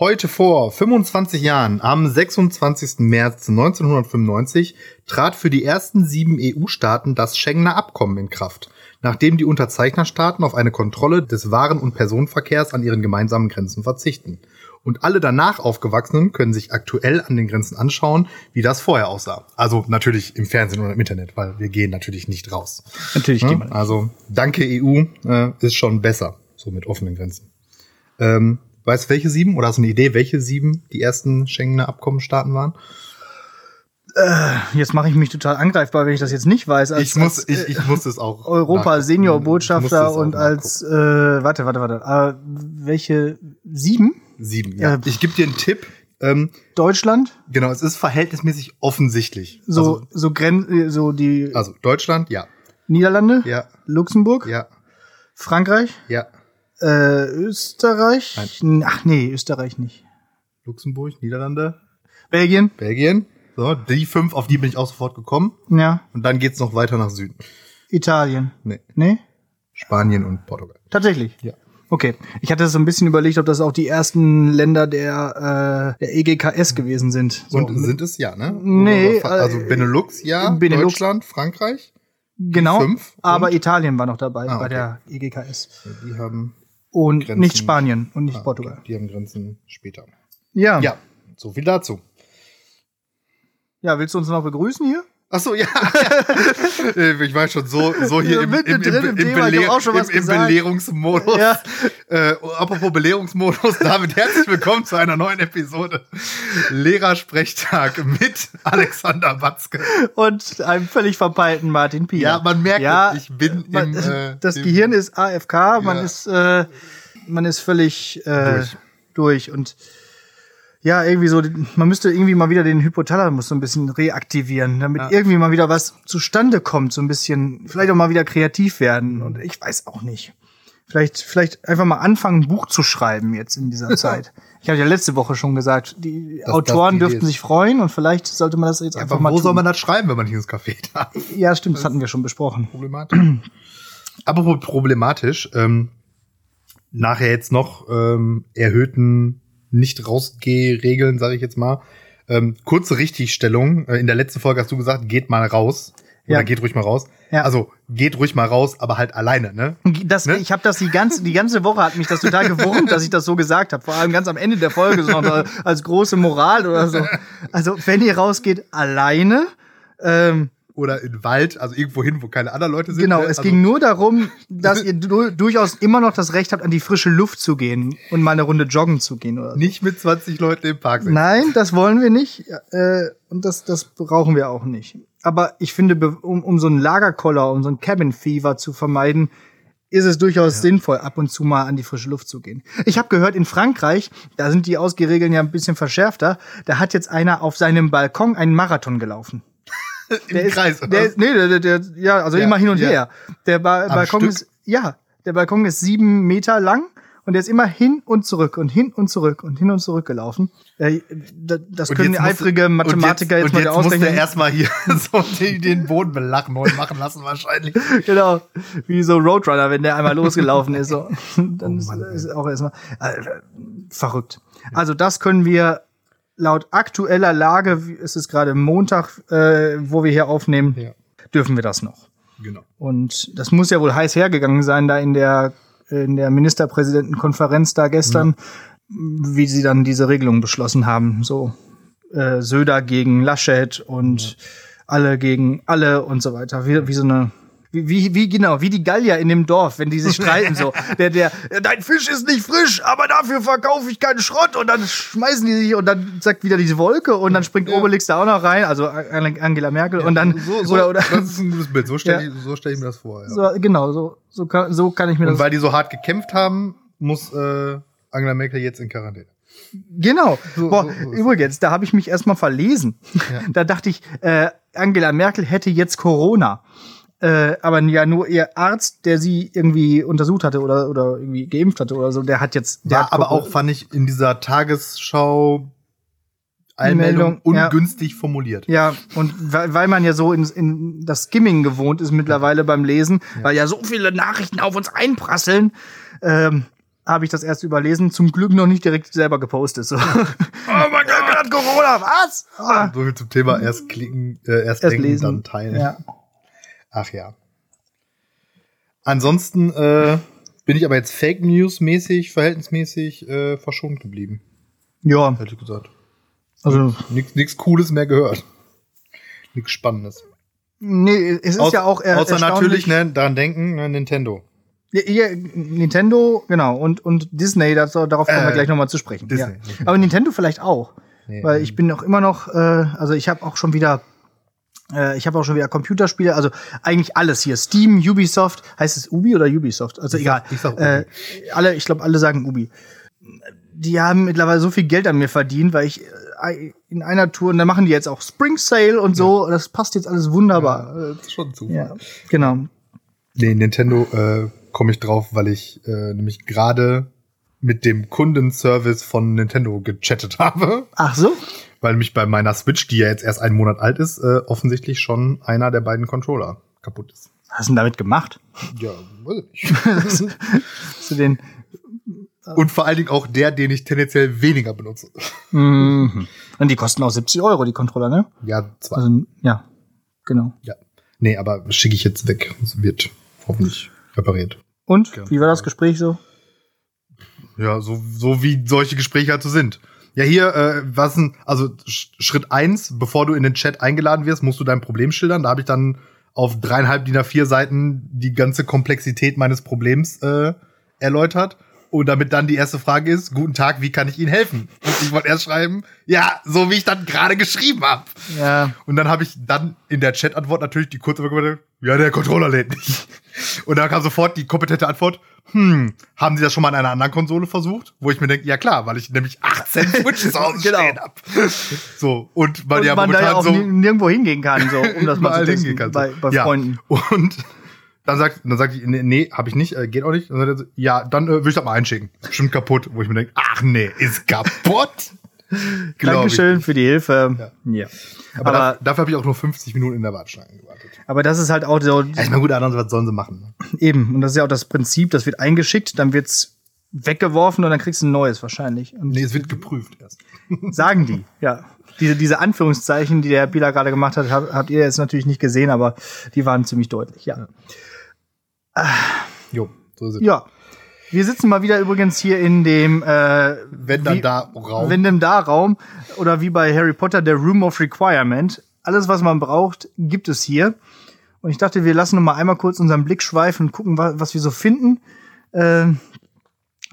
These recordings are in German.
Heute vor 25 Jahren, am 26. März 1995, trat für die ersten sieben EU-Staaten das Schengener Abkommen in Kraft, nachdem die Unterzeichnerstaaten auf eine Kontrolle des Waren- und Personenverkehrs an ihren gemeinsamen Grenzen verzichten. Und alle danach aufgewachsenen können sich aktuell an den Grenzen anschauen, wie das vorher aussah. Also natürlich im Fernsehen oder im Internet, weil wir gehen natürlich nicht raus. Natürlich Ja, gehen wir nicht. Also danke EU äh, ist schon besser, so mit offenen Grenzen. Ähm, weißt du, welche sieben oder hast du eine Idee, welche sieben die ersten Schengener Abkommenstaaten waren? Jetzt mache ich mich total angreifbar, wenn ich das jetzt nicht weiß. Als, ich muss, als, ich, ich muss es auch. Europa. Senior Botschafter und als äh, warte, warte, warte. Äh, welche sieben? sieben. Ja. Ja. Ich gebe dir einen Tipp. Ähm, Deutschland? genau, es ist verhältnismäßig offensichtlich. So so Gren äh, so die also, also Deutschland, ja, Niederlande, ja, Luxemburg, ja, Frankreich, ja. Äh, Österreich. Ach nee, Österreich nicht. Luxemburg, Niederlande, Belgien? Belgien. So, die fünf, auf die bin ich auch sofort gekommen. Ja. Und dann geht's noch weiter nach Süden. Italien? Nee, Nee? Spanien und Portugal. Tatsächlich. Ja. Okay. Ich hatte so ein bisschen überlegt, ob das auch die ersten Länder der, äh, der EGKS gewesen sind. So, Und sind es ja, ne? Nee, Also äh, Benelux, ja. Benelux. Deutschland, Frankreich. genau. fünf Aber Italien war noch dabei Ah, bei okay. der EGKS. Die haben Und Grenzen- nicht Spanien und nicht ah, Portugal. Die haben Grenzen später. Ja. Ja, so viel dazu. Ja, willst du uns noch begrüßen hier? Ach so, ja. Äh, ich war schon so, so hier im, im, im, im. Belehrungsmodus. Ja. Äh, apropos Belehrungsmodus, David, herzlich willkommen zu einer neuen Episode Lehrersprechtag mit Alexander Batzke. Und einem völlig verpeilten Martin Pia. Ja, man merkt, Ja, ich bin man, im, äh, das Gehirn ist AFK, man Ja. ist, äh, man ist völlig äh, Durch. durch. und ja, irgendwie so, man müsste irgendwie mal wieder den Hypothalamus so ein bisschen reaktivieren, damit Ja. irgendwie mal wieder was zustande kommt, so ein bisschen, vielleicht auch mal wieder kreativ werden und ich weiß auch nicht. Vielleicht, vielleicht einfach mal anfangen, ein Buch zu schreiben jetzt in dieser Zeit. Ich habe ja letzte Woche schon gesagt, die das Autoren Idee dürften sich freuen und vielleicht sollte man das jetzt Ja, einfach aber mal wo tun. soll man das schreiben, wenn man nicht ins Café darf? ja, stimmt, das hatten wir schon besprochen. Problematisch. Apropos problematisch, ähm, nachher jetzt noch ähm, erhöhten Nicht-Rausgeh-Regeln, sage ich jetzt mal. Ähm, kurze Richtigstellung. Äh, in der letzten Folge hast du gesagt, geht mal raus. Oder Ja. geht ruhig mal raus. Ja. Also geht ruhig mal raus, aber halt alleine, ne? Das, Ne? Ich habe das die ganze, die ganze Woche hat mich das total gewurmt, dass ich das so gesagt habe. Vor allem ganz am Ende der Folge, so noch als große Moral oder so. Also wenn ihr rausgeht, alleine. Ähm, Oder in Wald, also irgendwo hin, wo keine anderen Leute sind. genau, ne? es also, ging nur darum, dass ihr du durchaus immer noch das Recht habt, an die frische Luft zu gehen und mal eine Runde joggen zu gehen oder so. Nicht mit 20 Leuten im Park sind. Nein, das wollen wir nicht. Äh, und das, das brauchen wir auch nicht. Aber ich finde, um, um so einen Lagerkoller, um so ein Cabin Fever zu vermeiden, ist es durchaus sinnvoll, ab und zu mal an die frische Luft zu gehen. Ich habe gehört, in Frankreich, da sind die Ausgehregeln ja ein bisschen verschärfter, da hat jetzt einer auf seinem Balkon einen Marathon gelaufen. Im Der Kreis. ist, der ist, nee, der, der, ja, also Ja, immer hin und ja. her. Der ba Am Balkon Stück? ist, ja, der Balkon ist sieben Meter lang und der ist immer hin und zurück und hin und zurück und hin und zurück gelaufen. Äh, da- das können jetzt eifrige Mathematiker und jetzt, mal und jetzt muss der ausrechnen. erstmal hier so den, den Boden belachen und machen lassen wahrscheinlich. genau, wie so Roadrunner, wenn der einmal losgelaufen ist. So. Dann Oh ist, Mann, ist auch erstmal äh, verrückt. Also das können wir laut aktueller Lage, wie- es ist gerade Montag, äh, wo wir hier aufnehmen, Ja. dürfen wir das noch. Genau. Und das muss ja wohl heiß hergegangen sein, da in der, in der Ministerpräsidentenkonferenz da gestern, wie sie dann diese Regelung beschlossen haben. So äh, Söder gegen Laschet und alle gegen alle und so weiter. Wie, wie so eine. Wie, wie, wie genau, wie die Gallier in dem Dorf, wenn die sich streiten, so. Der, der, dein Fisch ist nicht frisch, aber dafür verkaufe ich keinen Schrott und dann schmeißen die sich und dann sagt wieder diese Wolke und dann springt Ja. Obelix da auch noch rein, also Angela Merkel und dann, so, so, oder, oder, das ist ein gutes Bild. So stelle Ja. ich, so stell ich mir das vor. Ja. so, genau, so, so, kann, so kann ich mir Und das. weil die so hart gekämpft haben, muss äh, Angela Merkel jetzt in Quarantäne. Genau. So- Boah, so- so übrigens, da habe ich mich erstmal verlesen. Ja. Da dachte ich, äh, Angela Merkel hätte jetzt Corona. Äh, aber ja, nur ihr Arzt, der sie irgendwie untersucht hatte oder, oder irgendwie geimpft hatte oder so, der hat jetzt. Der War hat aber auch, fand ich, in dieser Tagesschau Einmeldung Meldung, ja. ungünstig formuliert. Ja, und weil, man ja so in, in das Skimming gewohnt ist mittlerweile beim Lesen, weil ja so viele Nachrichten auf uns einprasseln. Ähm, habe ich das erst überlesen. Zum Glück noch nicht direkt selber gepostet. So. oh mein Gott, hat Corona, was? Ah. So viel zum Thema erst klicken, äh, erst, Erst denken, lesen. dann teilen. Ja. Ach ja. Ansonsten äh, bin ich aber jetzt Fake News mäßig, verhältnismäßig äh, verschont geblieben, ja, ehrlich gesagt. also Nichts Cooles mehr gehört. Nichts Spannendes. nee, es ist Außer- ja auch er Außer natürlich, ne, daran denken, ne, Nintendo. Ja, hier, Nintendo, genau, und, und Disney, das, darauf kommen wir Äh, gleich nochmal zu sprechen. Disney, ja. Aber Nintendo vielleicht auch. Nee, weil ich bin noch immer noch, äh, also ich habe auch schon wieder, ich habe auch schon wieder Computerspiele, also eigentlich alles hier. Steam, Ubisoft, heißt es Ubi oder Ubisoft? Also Ich egal. sag- ich sag Ubi. Äh, alle, ich glaube, alle sagen Ubi. Die haben mittlerweile so viel Geld an mir verdient, weil ich äh, in einer Tour, und dann machen die jetzt auch Spring Sale und so, das passt jetzt alles wunderbar. Äh, das ist schon Zufall. Ja, genau. Nee, Nintendo äh, komme ich drauf, weil ich äh, nämlich gerade mit dem Kundenservice von Nintendo gechattet habe, Ach so? Weil mich bei meiner Switch, die ja jetzt erst einen Monat alt ist, äh, offensichtlich schon einer der beiden Controller kaputt ist. Was hast du denn damit gemacht? Ja, weiß ich nicht. Hast du den, Und vor allen Dingen auch der, den ich tendenziell weniger benutze. Mhm. Und die kosten auch 70 Euro, die Controller, ne? Ja, zwei. Also, ja, genau. ja. Nee, aber schicke ich jetzt weg. Es wird hoffentlich repariert. Und, wie war das Gespräch so? Ja, so, so wie solche Gespräche halt so sind. Ja, hier, äh, was denn, also Sch- Schritt eins, bevor du in den Chat eingeladen wirst, musst du dein Problem schildern. Da habe ich dann auf dreieinhalb DIN A4 Seiten die ganze Komplexität meines Problems äh, erläutert. Und damit dann die erste Frage ist, guten Tag, wie kann ich Ihnen helfen? Und ich wollte erst schreiben, ja, so wie ich dann gerade geschrieben habe. Ja. Und dann habe ich dann in der Chat-Antwort natürlich die kurze Antwort, ja, der Controller lädt nicht. Und dann kam sofort die kompetente Antwort, hm, haben Sie das schon mal an einer anderen Konsole versucht? Wo ich mir denke, ja klar, weil ich nämlich 18 Switches ausstehen Genau. hab. So, und weil Und ja man da momentan ja auch so ni- nirgendwo hingehen kann, so, um das mal zu testen, kannst. bei, bei ja. Freunden. Und dann sagt, dann sagt ich, nee, nee habe ich nicht, äh, geht auch nicht. Dann sagt er so, ja, dann äh, will ich das mal einschicken. Bestimmt kaputt, wo ich mir denke, ach nee, ist kaputt. Glaub ich. Dankeschön für die Hilfe. Ja. Aber, Aber, da, dafür habe ich auch nur 50 Minuten in der Warteschlange gewartet. aber das ist halt auch so, Ja, ich meine, gut, anders, was sollen sie machen? ne? eben, und das ist ja auch das Prinzip, das wird eingeschickt, dann wird's weggeworfen und dann kriegst du ein neues wahrscheinlich. Und Nee, es wird geprüft erst. sagen die, ja. Diese, diese Anführungszeichen, die der Herr Bieler gerade gemacht hat, hab, habt ihr jetzt natürlich nicht gesehen, aber die waren ziemlich deutlich, ja. Jo, so es. Ja. Wir sitzen mal wieder übrigens hier in dem äh, Wenn dann wie- da Raum. wenn dem da Raum oder wie bei Harry Potter der Room of Requirement. Alles, was man braucht, gibt es hier. Und ich dachte, wir lassen noch mal einmal kurz unseren Blick schweifen und gucken, wa- was wir so finden. Ähm,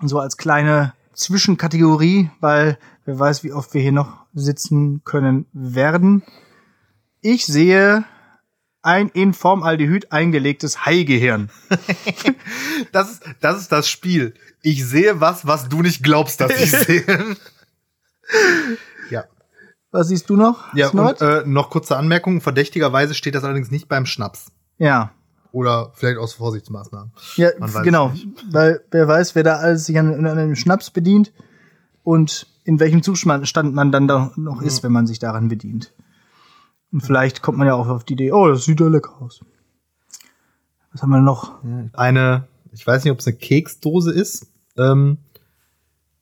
so als kleine Zwischenkategorie, weil wer weiß, wie oft wir hier noch sitzen können werden. Ich sehe ein in Formaldehyd eingelegtes Haigehirn. das, ist, das ist das Spiel. Ich sehe was, was du nicht glaubst, dass ich sehe. ja. Was siehst du noch? Ja, und äh, noch kurze Anmerkung. Verdächtigerweise steht das allerdings nicht beim Schnaps. ja. Oder vielleicht aus Vorsichtsmaßnahmen. Ja, genau. Weil wer weiß, wer da alles sich an, an einem Schnaps bedient und in welchem Zustand man dann da noch ist, wenn man sich daran bedient. Und vielleicht kommt man ja auch auf die Idee, oh, das sieht ja lecker aus. Was haben wir noch? Eine, ich weiß nicht, ob es eine Keksdose ist, ähm,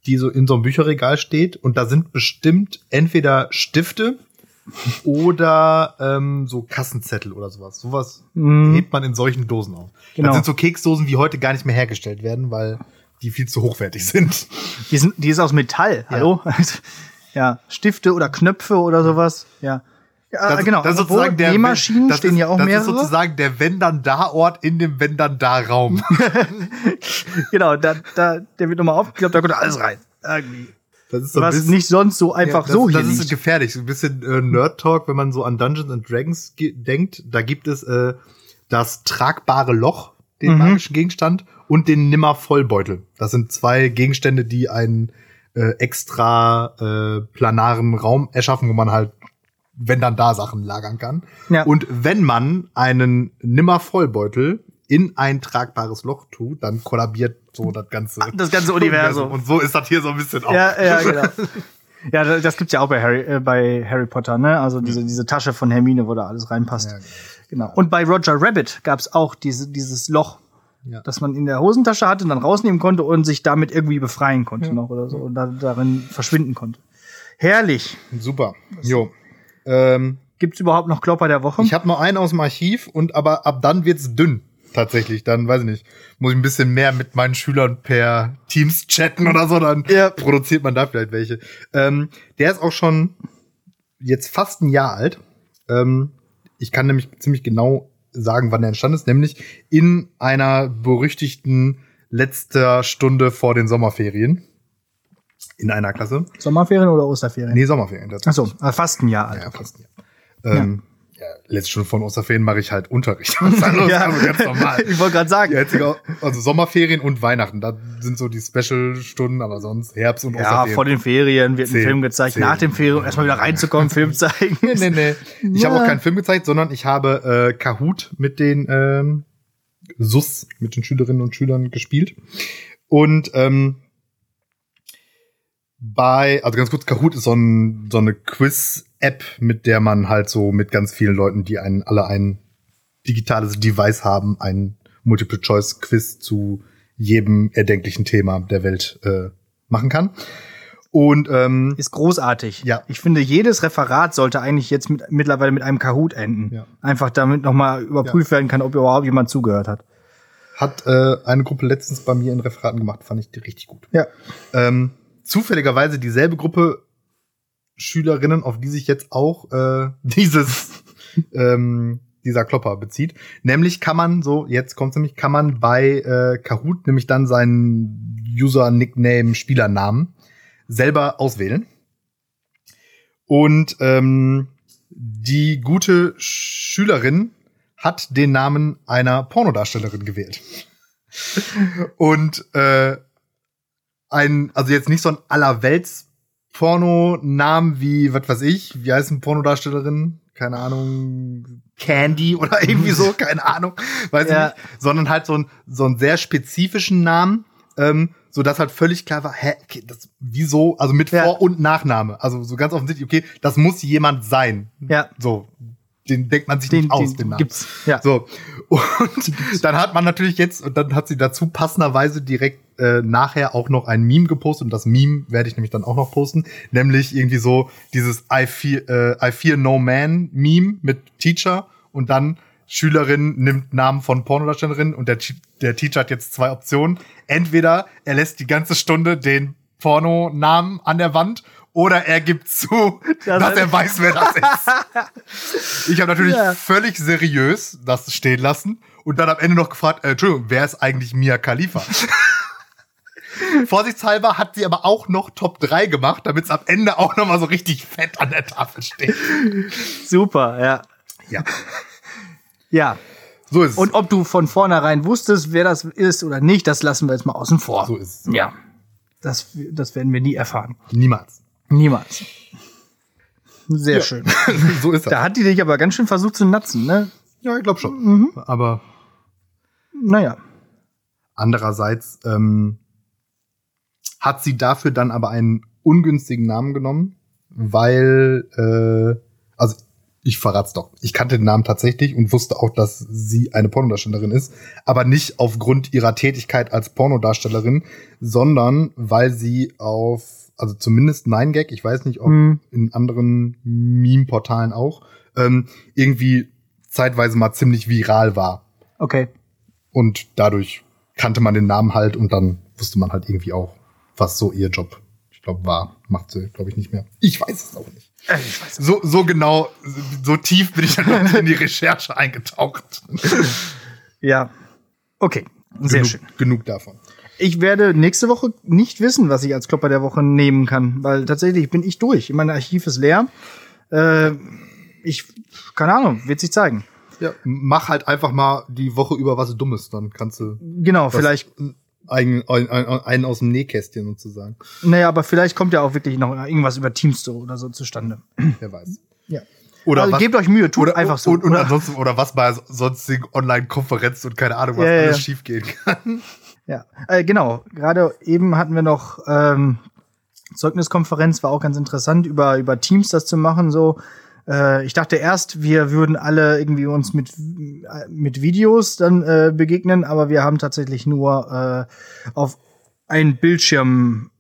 die so in so einem Bücherregal steht. Und da sind bestimmt entweder Stifte oder ähm, so Kassenzettel oder sowas. Sowas Mhm. hebt man in solchen Dosen auf. Genau. Das sind so Keksdosen, die heute gar nicht mehr hergestellt werden, weil die viel zu hochwertig sind. Die, sind, die ist aus Metall, hallo? ja, Stifte oder Knöpfe oder sowas. Ja. Ja, Das, genau. das ist sozusagen der Nähmaschinen das stehen ist, ja auch das mehrere. ist sozusagen der wenn dann da Ort in dem wenn dann da Raum. genau, da, da, der wird nochmal aufgeklappt, da kommt alles rein. Irgendwie. Das ist so Was bisschen- nicht sonst so einfach Ja, so das, hier das ist liegt. gefährlich. So ein bisschen äh, Nerd Talk, wenn man so an Dungeons and Dragons denkt. Da gibt es äh, das tragbare Loch, den Mhm. magischen Gegenstand, und den nimmer Vollbeutel. Das sind zwei Gegenstände, die einen äh, extra äh, planaren Raum erschaffen, wo man halt wenn dann da Sachen lagern kann. Ja. Und wenn man einen nimmer Vollbeutel in ein tragbares Loch tut, dann kollabiert so das ganze das ganze Universum. Und so ist das hier so ein bisschen auch. Ja, ja, genau. Ja, das das gibt's ja auch bei Harry, äh, bei Harry Potter, ne? Also diese, diese Tasche von Hermine, wo da alles reinpasst. Ja, genau. Und bei Roger Rabbit gab's auch diese, dieses Loch, Ja. dass man in der Hosentasche hatte und dann rausnehmen konnte und sich damit irgendwie befreien konnte noch oder so und da, darin verschwinden konnte. Herrlich. Super. Jo. Ähm, Gibt's überhaupt noch Klopper der Woche? ich habe noch einen aus dem Archiv und aber ab dann wird's dünn. Tatsächlich, dann weiß ich nicht, muss ich ein bisschen mehr mit meinen Schülern per Teams chatten oder so, dann Ja. produziert man da vielleicht welche. Ähm, der ist auch schon jetzt fast ein Jahr alt. Ähm, ich kann nämlich ziemlich genau sagen, wann er entstanden ist, nämlich in einer berüchtigten letzter Stunde vor den Sommerferien. In einer Klasse. Sommerferien oder Osterferien? Nee, Sommerferien. Achso, fast ein Jahr alt. Ja, fast ein Jahr. Ähm, ja. letzte Stunde von Osterferien mache ich halt Unterricht. Was ist anderes? Ja. Also ganz normal. ich wollte gerade sagen. Die einzige, also Sommerferien und Weihnachten, da sind so die Special-Stunden, aber sonst Herbst und Ja, Osterferien. vor den Ferien wird ein Film gezeigt, zehn. nach dem Ferien, um erstmal wieder reinzukommen, Film zeigen. nee, nee. Ich Ja. habe auch keinen Film gezeigt, sondern ich habe äh, Kahoot mit den ähm, SUS, mit den Schülerinnen und Schülern gespielt. Und ähm, bei, also ganz kurz, Kahoot ist so, ein, so eine Quiz-App, mit der man halt so mit ganz vielen Leuten, die einen, alle ein digitales Device haben, ein Multiple-Choice-Quiz zu jedem erdenklichen Thema der Welt äh, machen kann. Und ähm, Ist großartig. Ja. Ich finde, jedes Referat sollte eigentlich jetzt mit, mittlerweile mit einem Kahoot enden. Ja. Einfach damit nochmal überprüft werden kann, ob überhaupt jemand zugehört hat. hat äh, eine Gruppe letztens bei mir in Referaten gemacht, fand ich die richtig gut. Ja. Ähm, zufälligerweise dieselbe Gruppe Schülerinnen, auf die sich jetzt auch äh, dieses ähm, dieser Klopper bezieht. Nämlich kann man so, jetzt kommt nämlich, kann man bei äh, Kahoot nämlich dann seinen User, Nickname, Spielernamen selber auswählen. Und ähm, die gute Schülerin hat den Namen einer Pornodarstellerin gewählt. Und äh, ein, also jetzt nicht so ein allerwelts Porno-Namen wie, was weiß ich, wie heißt eine Pornodarstellerin? Keine Ahnung, Candy oder irgendwie so, keine Ahnung, weiß Ja. ich nicht. Sondern halt so ein, so einen sehr spezifischen Namen, ähm, so dass halt völlig klar war, hä, okay, das, wieso, also mit Ja. Vor- und Nachname. Also so ganz offensichtlich, okay, das muss jemand sein. Ja. So, den denkt man sich Den, nicht aus, den, den Namen. gibt's. Ja. So. Und dann hat man natürlich jetzt, und dann hat sie dazu passenderweise direkt äh, nachher auch noch ein Meme gepostet. Und das Meme werde ich nämlich dann auch noch posten. Nämlich irgendwie so dieses I fear, äh, I fear no man Meme mit Teacher und dann Schülerin nimmt Namen von Pornodarstellerin und der, der Teacher hat jetzt zwei Optionen. Entweder er lässt die ganze Stunde den Pornonamen an der Wand oder er gibt zu, Das dass er weiß, wer das ist. Ich habe natürlich Ja. völlig seriös das stehen lassen und dann am Ende noch gefragt, äh, Entschuldigung, wer ist eigentlich Mia Khalifa? Vorsichtshalber hat sie aber auch noch Top 3 gemacht, damit es am Ende auch noch mal so richtig fett an der Tafel steht. Super, ja. Ja, Ja. so ist es. Und ob du von vornherein wusstest, wer das ist oder nicht, das lassen wir jetzt mal außen vor. so ist es. Ja. Das, das werden wir nie erfahren. Niemals. Niemals. Sehr Ja. schön. so ist das. Da hat die dich aber ganz schön versucht zu natzen, ne? Ja, ich glaube schon. Mhm. Aber Naja. andererseits ähm, hat sie dafür dann aber einen ungünstigen Namen genommen, weil, äh, also ich verrat's doch. Ich kannte den Namen tatsächlich und wusste auch, dass sie eine Pornodarstellerin ist, aber nicht aufgrund ihrer Tätigkeit als Pornodarstellerin, sondern weil sie auf, also zumindest 9gag, ich weiß nicht, ob Hm. in anderen Meme-Portalen auch, ähm, irgendwie zeitweise mal ziemlich viral war. Okay. Und dadurch kannte man den Namen halt und dann wusste man halt irgendwie auch, was so ihr Job, ich glaube, war. Macht sie, glaube ich, nicht mehr. Ich weiß es auch nicht. Äh, Ich weiß. So, so genau, so tief bin ich dann in die Recherche eingetaucht. Ja. Okay. Sehr genug, schön. Genug davon. Ich werde nächste Woche nicht wissen, was ich als Klopper der Woche nehmen kann, weil tatsächlich bin ich durch. Mein Archiv ist leer. Äh, ich, keine Ahnung, wird sich zeigen. Ja, mach halt einfach mal die Woche über was Dummes, dann kannst du Genau, vielleicht, einen, einen, aus dem Nähkästchen sozusagen. naja, aber vielleicht kommt ja auch wirklich noch irgendwas über Teamstore oder so zustande. Wer weiß. Ja. Oder also was, gebt euch Mühe, tut oder, einfach so. Und, und oder? ansonsten, oder was bei sonstigen Online-Konferenzen und keine Ahnung, was ja, alles ja. schief gehen kann. Ja, äh, genau. Gerade eben hatten wir noch ähm, Zeugniskonferenz, war auch ganz interessant, über, über Teams das zu machen. So, Äh, ich dachte erst, wir würden alle irgendwie uns mit, mit Videos dann äh, begegnen, aber wir haben tatsächlich nur äh, auf ein Bildschirm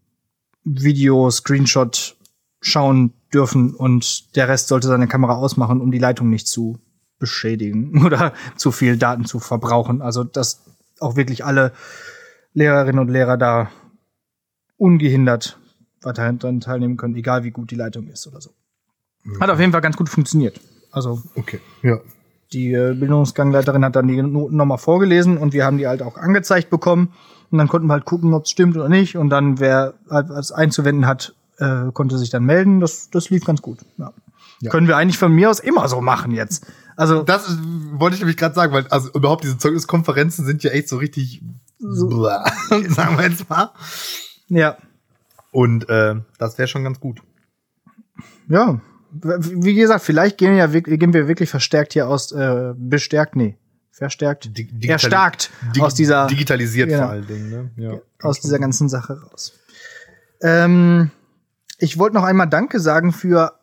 Video, Screenshot schauen dürfen und der Rest sollte seine Kamera ausmachen, um die Leitung nicht zu beschädigen oder zu viel Daten zu verbrauchen. Also, dass auch wirklich alle Lehrerinnen und Lehrer da ungehindert daran teilnehmen können, egal wie gut die Leitung ist oder so. Hat auf jeden Fall ganz gut funktioniert. Also, Okay, ja. die äh, Bildungsgangleiterin hat dann die Noten nochmal vorgelesen und wir haben die halt auch angezeigt bekommen. Und dann konnten wir halt gucken, ob es stimmt oder nicht. Und dann, wer halt was einzuwenden hat, äh, konnte sich dann melden. Das, das lief ganz gut. Ja. Ja. Können wir eigentlich von mir aus immer so machen jetzt. Also, Das ist- wollte ich nämlich gerade sagen, weil also überhaupt diese Zeugniskonferenzen sind ja echt so richtig, Blah, sagen wir jetzt mal. ja. Und äh, das wäre schon ganz gut. Ja. Wie gesagt, vielleicht gehen, ja, wirklich- gehen wir wirklich verstärkt hier aus, äh, bestärkt, nee, verstärkt, Dig- digitali- erstarkt aus dieser, digitalisiert Genau. vor allen Dingen. Ne? Ja. aus dieser ganzen Sache raus. Ähm, ich wollte noch einmal Danke sagen für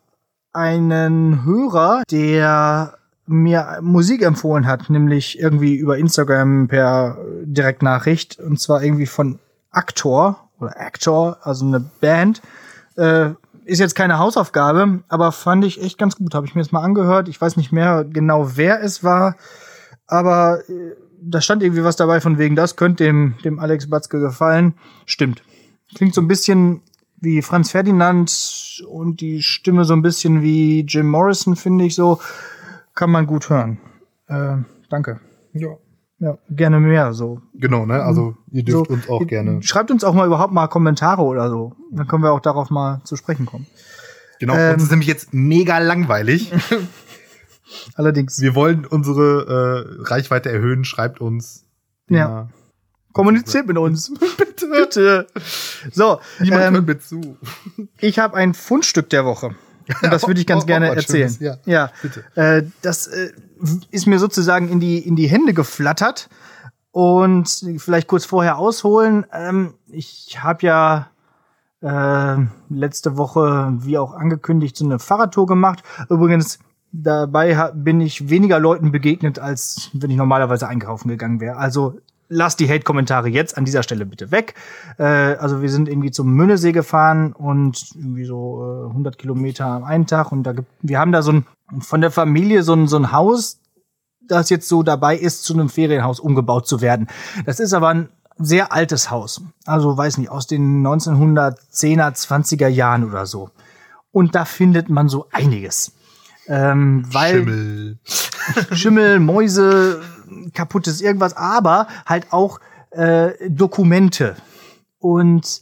einen Hörer, der mir Musik empfohlen hat, nämlich irgendwie über Instagram per Direktnachricht und zwar irgendwie von Actor oder Actor, also eine Band. Äh, ist jetzt keine Hausaufgabe, aber fand ich echt ganz gut. Habe ich mir jetzt mal angehört. Ich weiß nicht mehr genau, wer es war, aber äh, da stand irgendwie was dabei von wegen, das könnte dem, dem Alex Batzke gefallen. Stimmt. Klingt so ein bisschen wie Franz Ferdinand und die Stimme so ein bisschen wie Jim Morrison, finde ich so. Kann man gut hören. Äh, danke. ja. Ja, gerne mehr so. Genau, ne? Also ihr dürft so uns auch gerne. Schreibt uns auch mal überhaupt mal Kommentare oder so. Dann können wir auch darauf mal zu sprechen kommen. Genau, ähm, uns ist nämlich jetzt mega langweilig. Allerdings. Wir wollen unsere äh, Reichweite erhöhen. Schreibt uns. Ja. Kommuniziert mit uns. Bitte. Bitte. So, Niemand ähm, hört mir zu. ich habe ein Fundstück der Woche. Und das würde ich ganz auch gerne erzählen. Schönes, ja. bitte. Äh, das äh, ist mir sozusagen in die, in die Hände geflattert. Und vielleicht kurz vorher ausholen. Ähm, ich habe ja äh, letzte Woche, wie auch angekündigt, so eine Fahrradtour gemacht. Übrigens, dabei bin ich weniger Leuten begegnet, als wenn ich normalerweise einkaufen gegangen wäre. Also lasst die Hate-Kommentare jetzt an dieser Stelle bitte weg. Äh, also wir sind irgendwie zum Münnesee gefahren und irgendwie so äh, 100 Kilometer am einen Tag. Und da gibt, wir haben da so ein, von der Familie so ein, so ein Haus, das jetzt so dabei ist, zu einem Ferienhaus umgebaut zu werden. Das ist aber ein sehr altes Haus. Also weiß nicht, aus den 1910er, 20er Jahren oder so. Und da findet man so einiges. Ähm, weil Schimmel. Schimmel, Mäuse, kaputtes irgendwas, aber halt auch äh, Dokumente. Und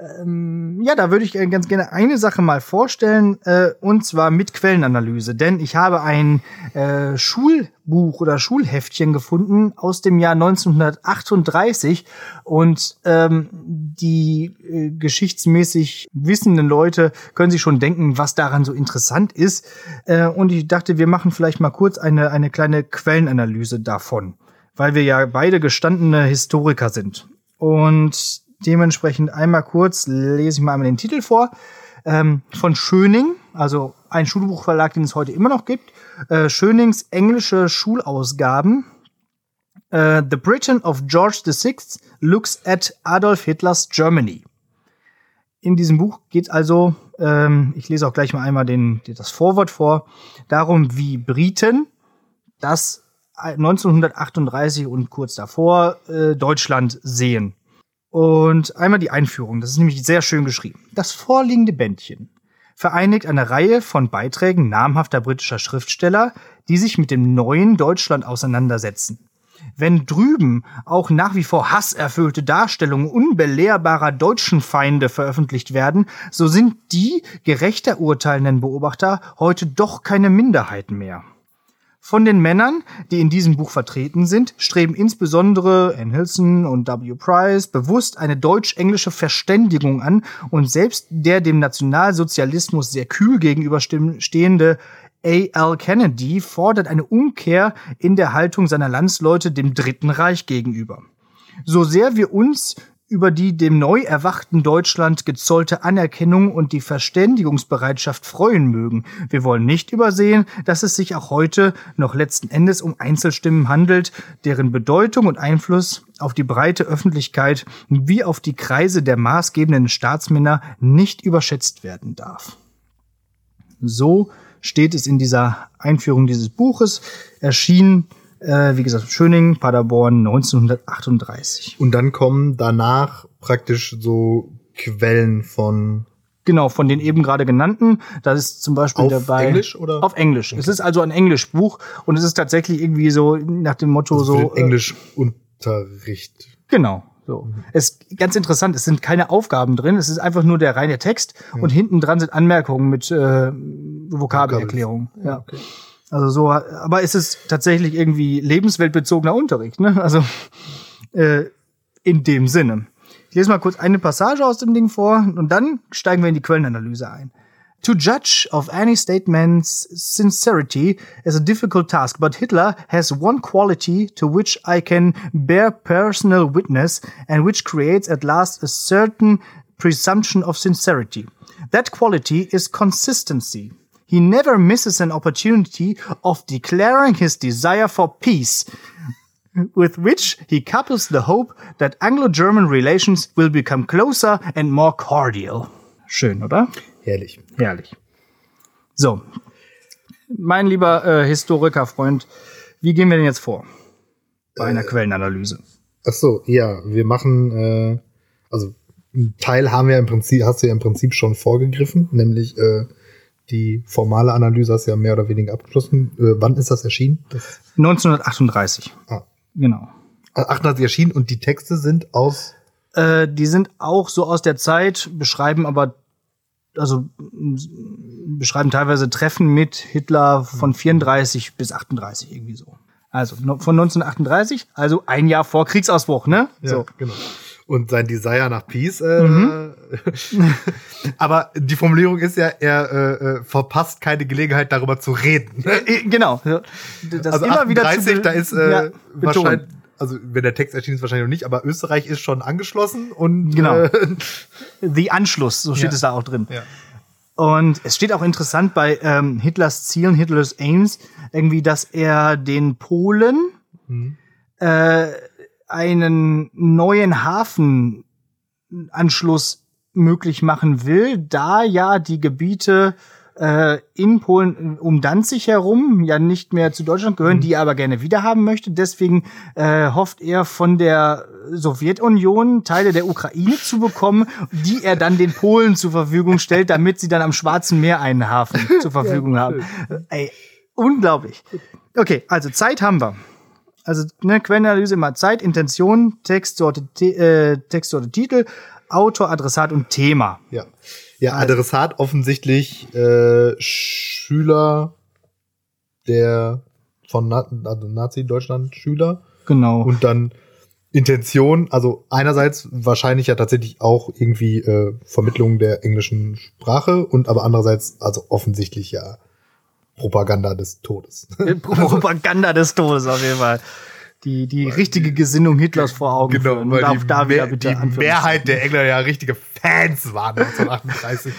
ähm, ja, da würde ich äh, ganz gerne eine Sache mal vorstellen, äh, und zwar mit Quellenanalyse. Denn ich habe ein äh, Schulbuch oder Schulheftchen gefunden aus dem Jahr 1938 und ähm, die äh, geschichtsmäßig wissenden Leute können sich schon denken, was daran so interessant ist. Äh, und ich dachte, wir machen vielleicht mal kurz eine, eine kleine Quellenanalyse davon, weil wir ja beide gestandene Historiker sind. Und dementsprechend einmal kurz lese ich mal einmal den Titel vor. Ähm, von Schöning, also ein Schulbuchverlag, den es heute immer noch gibt. Äh, Schönings englische Schulausgaben. Äh, The Britain of George VI looks at Adolf Hitlers Germany. In diesem Buch geht also, ähm, ich lese auch gleich mal einmal den, das Vorwort vor, darum, wie Briten das 1938 und kurz davor äh, Deutschland sehen. Und einmal die Einführung, das ist nämlich sehr schön geschrieben. Das vorliegende Bändchen vereinigt eine Reihe von Beiträgen namhafter britischer Schriftsteller, die sich mit dem neuen Deutschland auseinandersetzen. Wenn drüben auch nach wie vor hasserfüllte Darstellungen unbelehrbarer deutschen Feinde veröffentlicht werden, so sind die gerechter urteilenden Beobachter heute doch keine Minderheiten mehr. Von den Männern, die in diesem Buch vertreten sind, streben insbesondere Ann Hilson und W. Price bewusst eine deutsch-englische Verständigung an und selbst der dem Nationalsozialismus sehr kühl gegenüberstehende A.L. Kennedy fordert eine Umkehr in der Haltung seiner Landsleute dem Dritten Reich gegenüber. So sehr wir uns über die dem neu erwachten Deutschland gezollte Anerkennung und die Verständigungsbereitschaft freuen mögen. Wir wollen nicht übersehen, dass es sich auch heute noch letzten Endes um Einzelstimmen handelt, deren Bedeutung und Einfluss auf die breite Öffentlichkeit wie auf die Kreise der maßgebenden Staatsmänner nicht überschätzt werden darf. So steht es in dieser Einführung dieses Buches, erschienen äh, wie gesagt, Schöning, Paderborn 1938. Und dann kommen danach praktisch so Quellen von Genau, von den eben gerade genannten. Da ist zum Beispiel auf dabei. Englisch oder? Auf Englisch. Es ist also ein Englischbuch und es ist tatsächlich irgendwie so nach dem Motto also so. den Englischunterricht. Genau. So. Es ist ganz interessant, es sind keine Aufgaben drin, es ist einfach nur der reine Text und hinten dran sind Anmerkungen mit äh, Vokabelerklärung. Ja. Okay. Also so, aber es ist tatsächlich irgendwie lebensweltbezogener Unterricht, ne? Also äh, in dem Sinne. Ich lese mal kurz eine Passage aus dem Ding vor und dann steigen wir in die Quellenanalyse ein. To judge of any statement's sincerity is a difficult task, but Hitler has one quality to which I can bear personal witness and which creates at last a certain presumption of sincerity. That quality is consistency. He never misses an opportunity of declaring his desire for peace, with which he couples the hope that Anglo-German relations will become closer and more cordial. Schön, oder? Herrlich. Herrlich. So, mein lieber äh, Historikerfreund, wie gehen wir denn jetzt vor bei einer Quellenanalyse? Ach so, ja, wir machen, äh, also einen Teil haben wir im Prinzip, hast du ja im Prinzip schon vorgegriffen, nämlich äh, die formale Analyse hast du ja mehr oder weniger abgeschlossen. Äh, wann ist das erschienen? Das, 1938. ah, Genau. 38 erschienen und die Texte sind aus Äh, die sind auch so aus der Zeit, beschreiben aber, also beschreiben teilweise Treffen mit Hitler von 34 bis 38 irgendwie so. Also von 1938, also ein Jahr vor Kriegsausbruch, ne? So. genau. Und sein Desire nach Peace. Äh, aber die Formulierung ist ja, er äh, äh, verpasst keine Gelegenheit, darüber zu reden. Äh, Genau. Das also immer wieder zu 38, da ist äh, ja, wahrscheinlich, also wenn der Text erschienen ist, wahrscheinlich noch nicht, aber Österreich ist schon angeschlossen und Genau. äh, The Anschluss, so steht Ja. es da auch drin. ja. Und es steht auch interessant bei ähm, Hitlers Zielen, Hitlers Aims, irgendwie, dass er den Polen Mhm. äh, einen neuen Hafenanschluss möglich machen will, da ja die Gebiete äh, in Polen um Danzig herum ja nicht mehr zu Deutschland gehören, die er aber gerne wiederhaben möchte. Deswegen äh, hofft er von der Sowjetunion Teile der Ukraine zu bekommen, die er dann den Polen zur Verfügung stellt, damit sie dann am Schwarzen Meer einen Hafen zur Verfügung haben. Ey, unglaublich. Okay, also Zeit haben wir. Also ne, Quellenanalyse immer Zeit, Intention, Textsorte, Te äh, Textsorte, Titel, Autor, Adressat und Thema. Ja. Ja, Adressat offensichtlich äh, Schüler der von Na also Nazi-Deutschland Schüler Genau. und dann Intention, also einerseits wahrscheinlich ja tatsächlich auch irgendwie äh, Vermittlung der englischen Sprache und aber andererseits also offensichtlich ja Propaganda des Todes. Propaganda des Todes auf jeden Fall. Die, die richtige Gesinnung Hitlers vor Augen führen. Und Genau, weil die, da wieder bitte die. Mehrheit der Engländer ja richtige Fans waren 1938.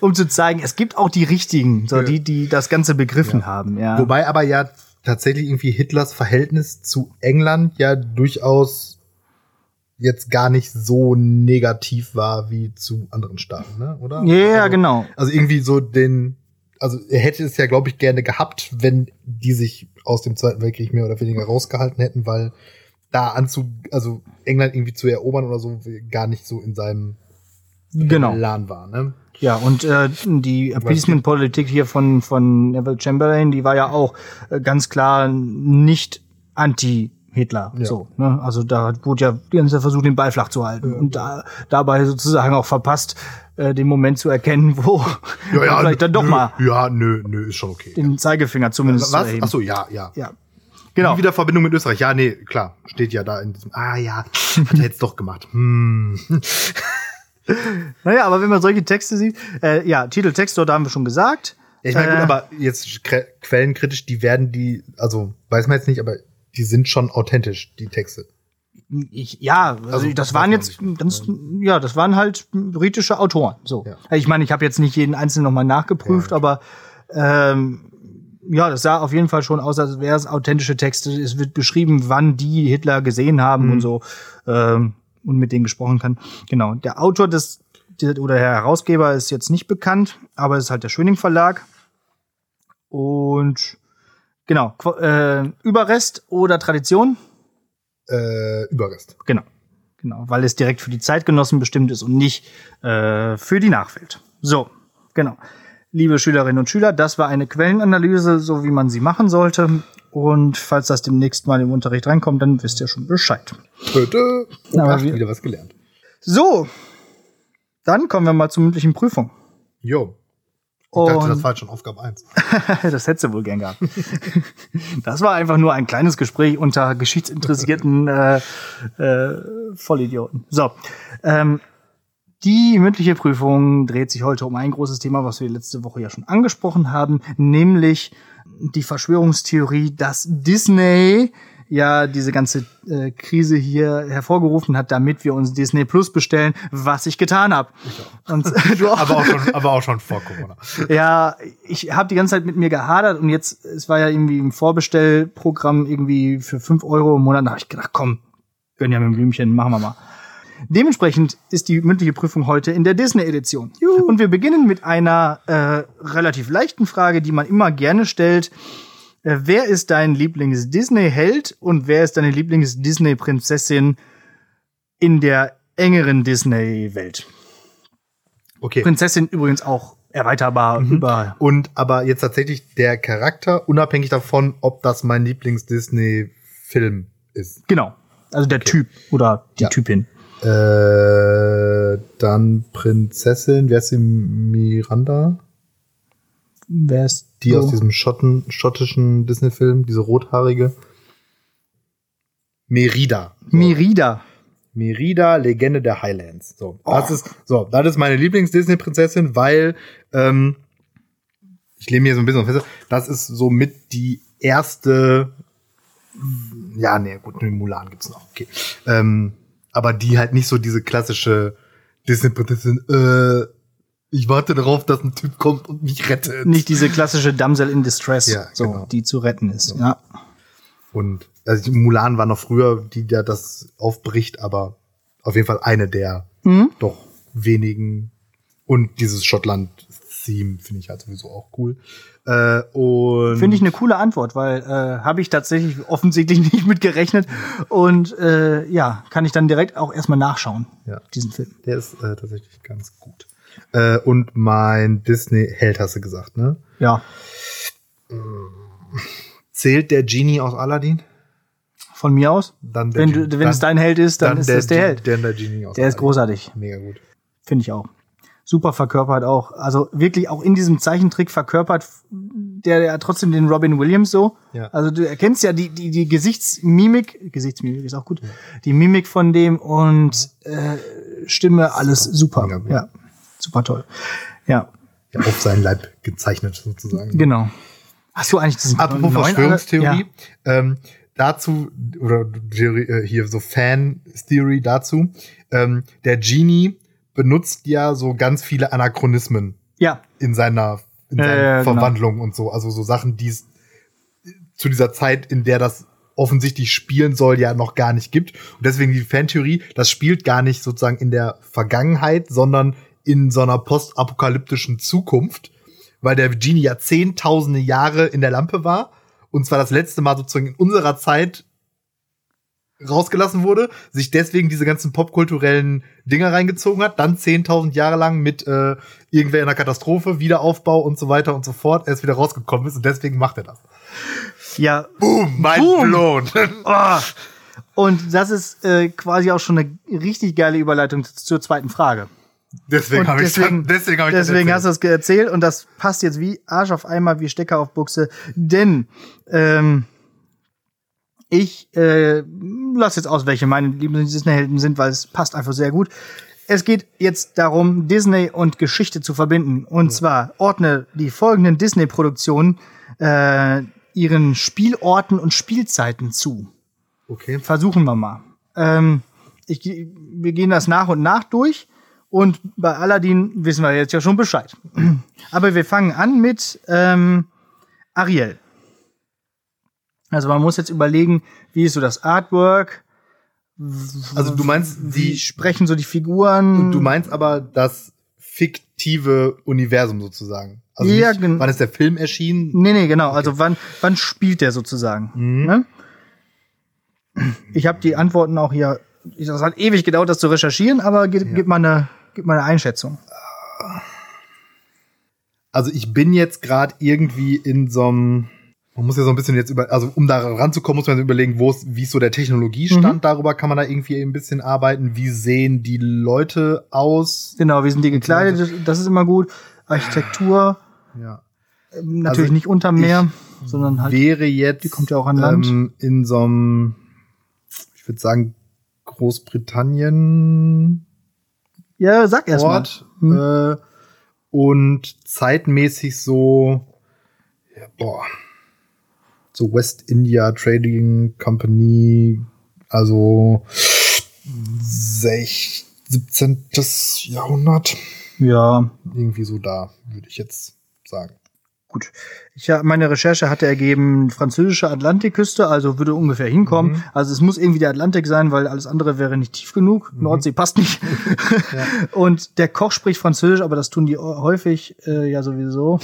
Um zu zeigen, es gibt auch die richtigen, so Ja. die, die das Ganze begriffen haben. Ja. Wobei aber ja tatsächlich irgendwie Hitlers Verhältnis zu England ja durchaus jetzt gar nicht so negativ war wie zu anderen Staaten, ne? oder? Ja, ja, also, genau. Also irgendwie so den, also er hätte es ja, glaube ich, gerne gehabt, wenn die sich aus dem Zweiten Weltkrieg mehr oder weniger rausgehalten hätten, weil da anzu, also England irgendwie zu erobern oder so gar nicht so in seinem Genau. Plan war, ne? Ja, und äh, die Appeasement-Politik hier von, von Neville Chamberlain, die war ja auch äh, ganz klar nicht anti-Hitler. Ja. So, ne? Also da wurde ja die ganze Zeit versucht, den Ball flach zu halten. Und da, dabei sozusagen auch verpasst, äh, den Moment zu erkennen, wo man vielleicht dann doch nö, mal Ja, nö, nö, ist schon okay. den Zeigefinger zumindest zu Was? erheben. Ach so, ja, ja. Ja. Genau. Nie wieder Verbindung mit Österreich. Ja, nee, klar. Steht ja da in diesem. Ah ja, hat er jetzt doch gemacht. Hm. Naja, aber wenn man solche Texte sieht, äh, ja, Titel, Text, dort haben wir schon gesagt. Ja, ich meine, gut, Äh, aber jetzt quellenkritisch, die werden die, also weiß man jetzt nicht, aber die sind schon authentisch, die Texte. Ich, ja, also, das waren jetzt ganz, ja, das waren halt britische Autoren. So, Ja. ich meine, ich habe jetzt nicht jeden einzelnen nochmal nachgeprüft, Ja, aber ähm, ja, das sah auf jeden Fall schon aus, als wäre es authentische Texte. Es wird beschrieben, wann die Hitler gesehen haben Mhm. und so ähm, und mit denen gesprochen kann. Genau. Der Autor des der- oder der Herausgeber ist jetzt nicht bekannt, aber es ist halt der Schöning Verlag. Und genau, Qu- äh, Überrest oder Tradition? Äh, Überrest. Genau. Genau, weil es direkt für die Zeitgenossen bestimmt ist und nicht äh, für die Nachwelt. So, genau. Liebe Schülerinnen und Schüler, das war eine Quellenanalyse, so wie man sie machen sollte. Und falls das demnächst mal im Unterricht reinkommt, dann wisst ihr schon Bescheid. Aber ach, wir- wieder was gelernt. So, dann kommen wir mal zur mündlichen Prüfung. Jo. Ich dachte, das war jetzt schon Aufgabe 1. das hättest du wohl gern gehabt. das war einfach nur ein kleines Gespräch unter geschichtsinteressierten äh, äh, Vollidioten. So, ähm, die mündliche Prüfung dreht sich heute um ein großes Thema, was wir letzte Woche ja schon angesprochen haben, nämlich die Verschwörungstheorie, dass Disney ja diese ganze äh, Krise hier hervorgerufen hat, damit wir uns Disney Plus bestellen, was ich getan habe. Du auch. Aber auch schon, aber auch schon vor Corona. Ja, ich habe die ganze Zeit mit mir gehadert und jetzt, es war ja irgendwie im Vorbestellprogramm irgendwie für 5 Euro im Monat. Da habe ich gedacht, komm, gönn ja mit dem Blümchen, machen wir mal. Dementsprechend ist die mündliche Prüfung heute in der Disney-Edition. Und wir beginnen mit einer äh, relativ leichten Frage, die man immer gerne stellt. Äh, wer ist dein Lieblings-Disney-Held und wer ist deine Lieblings-Disney-Prinzessin in der engeren Disney-Welt? Okay. Prinzessin übrigens auch erweiterbar über Und aber jetzt tatsächlich der Charakter, unabhängig davon, ob das mein Lieblings-Disney-Film ist. Genau. Also der Typ oder die Ja. Typin. Äh, dann Prinzessin, wer ist die Miranda? Wer ist Die so? aus diesem Schotten, schottischen Disney-Film, diese rothaarige. Merida. So. Merida. Merida, Legende der Highlands. So, das ist, so, das ist meine Lieblings-Disney-Prinzessin, weil, ähm, ich lehne mir so ein bisschen auf fest, das ist so mit die erste, ja, nee, gut, Mulan gibt's noch, okay. Ähm, aber die halt nicht so diese klassische Disney-Prinzessin, äh, ich warte darauf, dass ein Typ kommt und mich rettet. Nicht diese klassische Damsel in Distress, Ja, so, genau. die zu retten ist. Ja. Und also Mulan war noch früher, die da das aufbricht, aber auf jeden Fall eine der Mhm. doch wenigen. Und dieses Schottland-Theme finde ich halt sowieso auch cool. Äh, und Finde ich eine coole Antwort, weil äh, habe ich tatsächlich offensichtlich nicht mit gerechnet. Und äh, ja, kann ich dann direkt auch erstmal nachschauen, Ja. diesen Film. der ist äh, tatsächlich ganz gut. Äh, und mein Disney-Held hast du gesagt, ne? Ja. Zählt der Genie aus Aladdin? Von mir aus. Dann der Wenn, Genie- du, wenn es dein Held ist, dann, ist es der Held. Der, der Genie aus Der ist Aladdin. großartig. Mega gut. Finde ich auch. Super verkörpert auch. Also wirklich auch in diesem Zeichentrick verkörpert der, der trotzdem den Robin Williams so. Ja. Also du erkennst ja die, die, die Gesichtsmimik, Gesichtsmimik ist auch gut, die Mimik von dem und äh, Stimme, alles super. Ja, super toll. Ja, Ja, auf seinen Leib gezeichnet sozusagen. genau. Hast du eigentlich diesen Apropos Verschwörungstheorie, Ja. ähm, dazu, oder äh, hier so Fan-Theory dazu, ähm, der Genie benutzt ja so ganz viele Anachronismen ja, in seiner, in seiner genau. Verwandlung und so. Also so Sachen, die es zu dieser Zeit, in der das offensichtlich spielen soll, ja noch gar nicht gibt. Und deswegen die Fantheorie, das spielt gar nicht sozusagen in der Vergangenheit, sondern in so einer postapokalyptischen Zukunft, weil der Genie ja zehntausende Jahre in der Lampe war und zwar das letzte Mal sozusagen in unserer Zeit rausgelassen wurde, sich deswegen diese ganzen popkulturellen Dinger reingezogen hat, dann 10.000 Jahre lang mit äh, irgendwer in einer Katastrophe, Wiederaufbau und so weiter und so fort erst wieder rausgekommen ist und deswegen macht er das. ja. Boom, mind Boom. blown. Oh. Und das ist äh, quasi auch schon eine richtig geile Überleitung zur zweiten Frage. Deswegen habe ich deswegen- deswegen habe ich das Deswegen hast du erzählt. es erzählt und das passt jetzt wie Arsch auf Eimer, wie Stecker auf Buchse. Denn ähm, ich äh, lass jetzt aus, welche meine lieben Disney-Helden sind, weil es passt einfach sehr gut. Es geht jetzt darum, Disney und Geschichte zu verbinden. Und zwar ordne die folgenden Disney-Produktionen äh, ihren Spielorten und Spielzeiten zu. Okay. Versuchen wir mal. ähm, ich, wir gehen das nach und nach durch. Und bei Aladdin wissen wir jetzt ja schon Bescheid. Aber wir fangen an mit ähm, Ariel. Also man muss jetzt überlegen, wie ist so das Artwork, Also du meinst wie die, sprechen so die Figuren. du meinst aber das fiktive Universum sozusagen. Also Ja, nicht, wann ist der Film erschienen? Nee, nee, genau. Also wann, wann spielt der sozusagen? Mhm. Ne? Ich habe die Antworten auch hier. Das hat ewig gedauert, das zu recherchieren, aber gib, gib, mal, eine, gib mal eine Einschätzung. Also ich bin jetzt gerade irgendwie in so einem, man muss ja so ein bisschen jetzt über, also um da ranzukommen, muss man überlegen, wo es, wie ist so der Technologiestand, Mhm. darüber kann man da irgendwie ein bisschen arbeiten. Wie sehen die Leute aus? Genau, wie sind die gekleidet? Das ist immer gut. Architektur, Ja. ähm, natürlich Also nicht unterm Meer, sondern halt. Wäre jetzt die kommt ja auch an Land. Ähm, in so einem, ich würde sagen, Großbritannien Ja, sag erst mal. Ort äh, und zeitmäßig so, ja, boah, so West India Trading Company, also sech- 17. Jahrhundert, Ja, irgendwie so da, würde ich jetzt sagen. Gut. Ich, ja, meine Recherche hatte ergeben, französische Atlantikküste, also würde ungefähr hinkommen. Mhm. Also es muss irgendwie der Atlantik sein, weil alles andere wäre nicht tief genug. Mhm. Nordsee passt nicht. Und der Koch spricht Französisch, aber das tun die häufig äh, ja sowieso.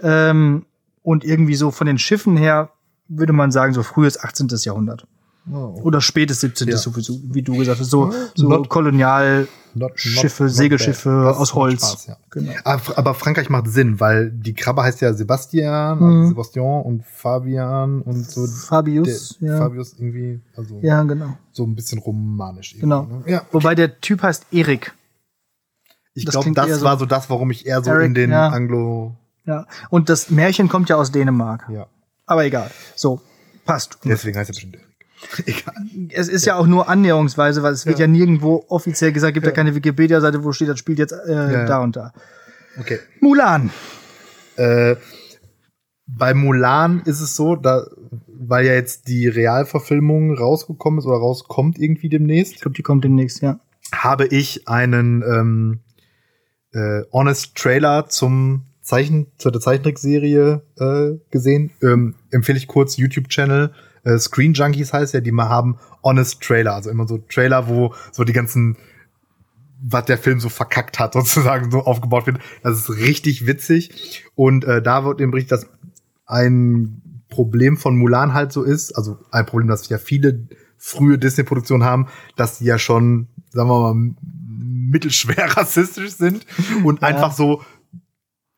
Ähm, und irgendwie so von den Schiffen her würde man sagen, so frühes 18. Jahrhundert. Oh. Oder spätes 17. Ja. sowieso, wie du gesagt hast. So, so Not- Kolonialschiffe, Not- not- not Segelschiffe. Das aus Holz. Spaß, ja. Genau. Aber, Frankreich macht Sinn, weil die Krabbe heißt ja Sebastian, Mhm. also Sebastian und Fabian und so. Fabius, der, ja. Fabius irgendwie, also Ja, genau. so ein bisschen romanisch. Genau. Ne? Ja, Wobei der Typ heißt Erik. ich das glaube, das eher so- war so das, warum ich eher so Eric, in den ja. Anglo, Ja. Und das Märchen kommt ja aus Dänemark. ja, Aber egal. So, passt. deswegen heißt er bestimmt. Egal. Es ist ja auch nur annäherungsweise, weil es wird ja, nirgendwo offiziell gesagt, gibt ja, keine Wikipedia-Seite, wo steht, das spielt jetzt äh, Ja. da und da. Okay. Mulan. Äh, bei Mulan ist es so, da, weil ja jetzt die Realverfilmung rausgekommen ist oder rauskommt irgendwie demnächst, Ich glaube, die kommt demnächst, ja. habe ich einen ähm, äh, Honest Trailer zum Zeichen, zu der Zeichentrickserie äh, gesehen. Ähm, empfehle ich kurz YouTube-Channel. Äh, Screen Junkies heißt ja, die mal haben Honest Trailer, also immer so Trailer, wo so die ganzen was der Film so verkackt hat, sozusagen so aufgebaut wird. Das ist richtig witzig. Und äh, da wird eben berichtet, dass ein Problem von Mulan halt so ist, also ein Problem, das ja viele frühe Disney-Produktionen haben, dass die ja schon, sagen wir mal, mittelschwer rassistisch sind und Ja. einfach so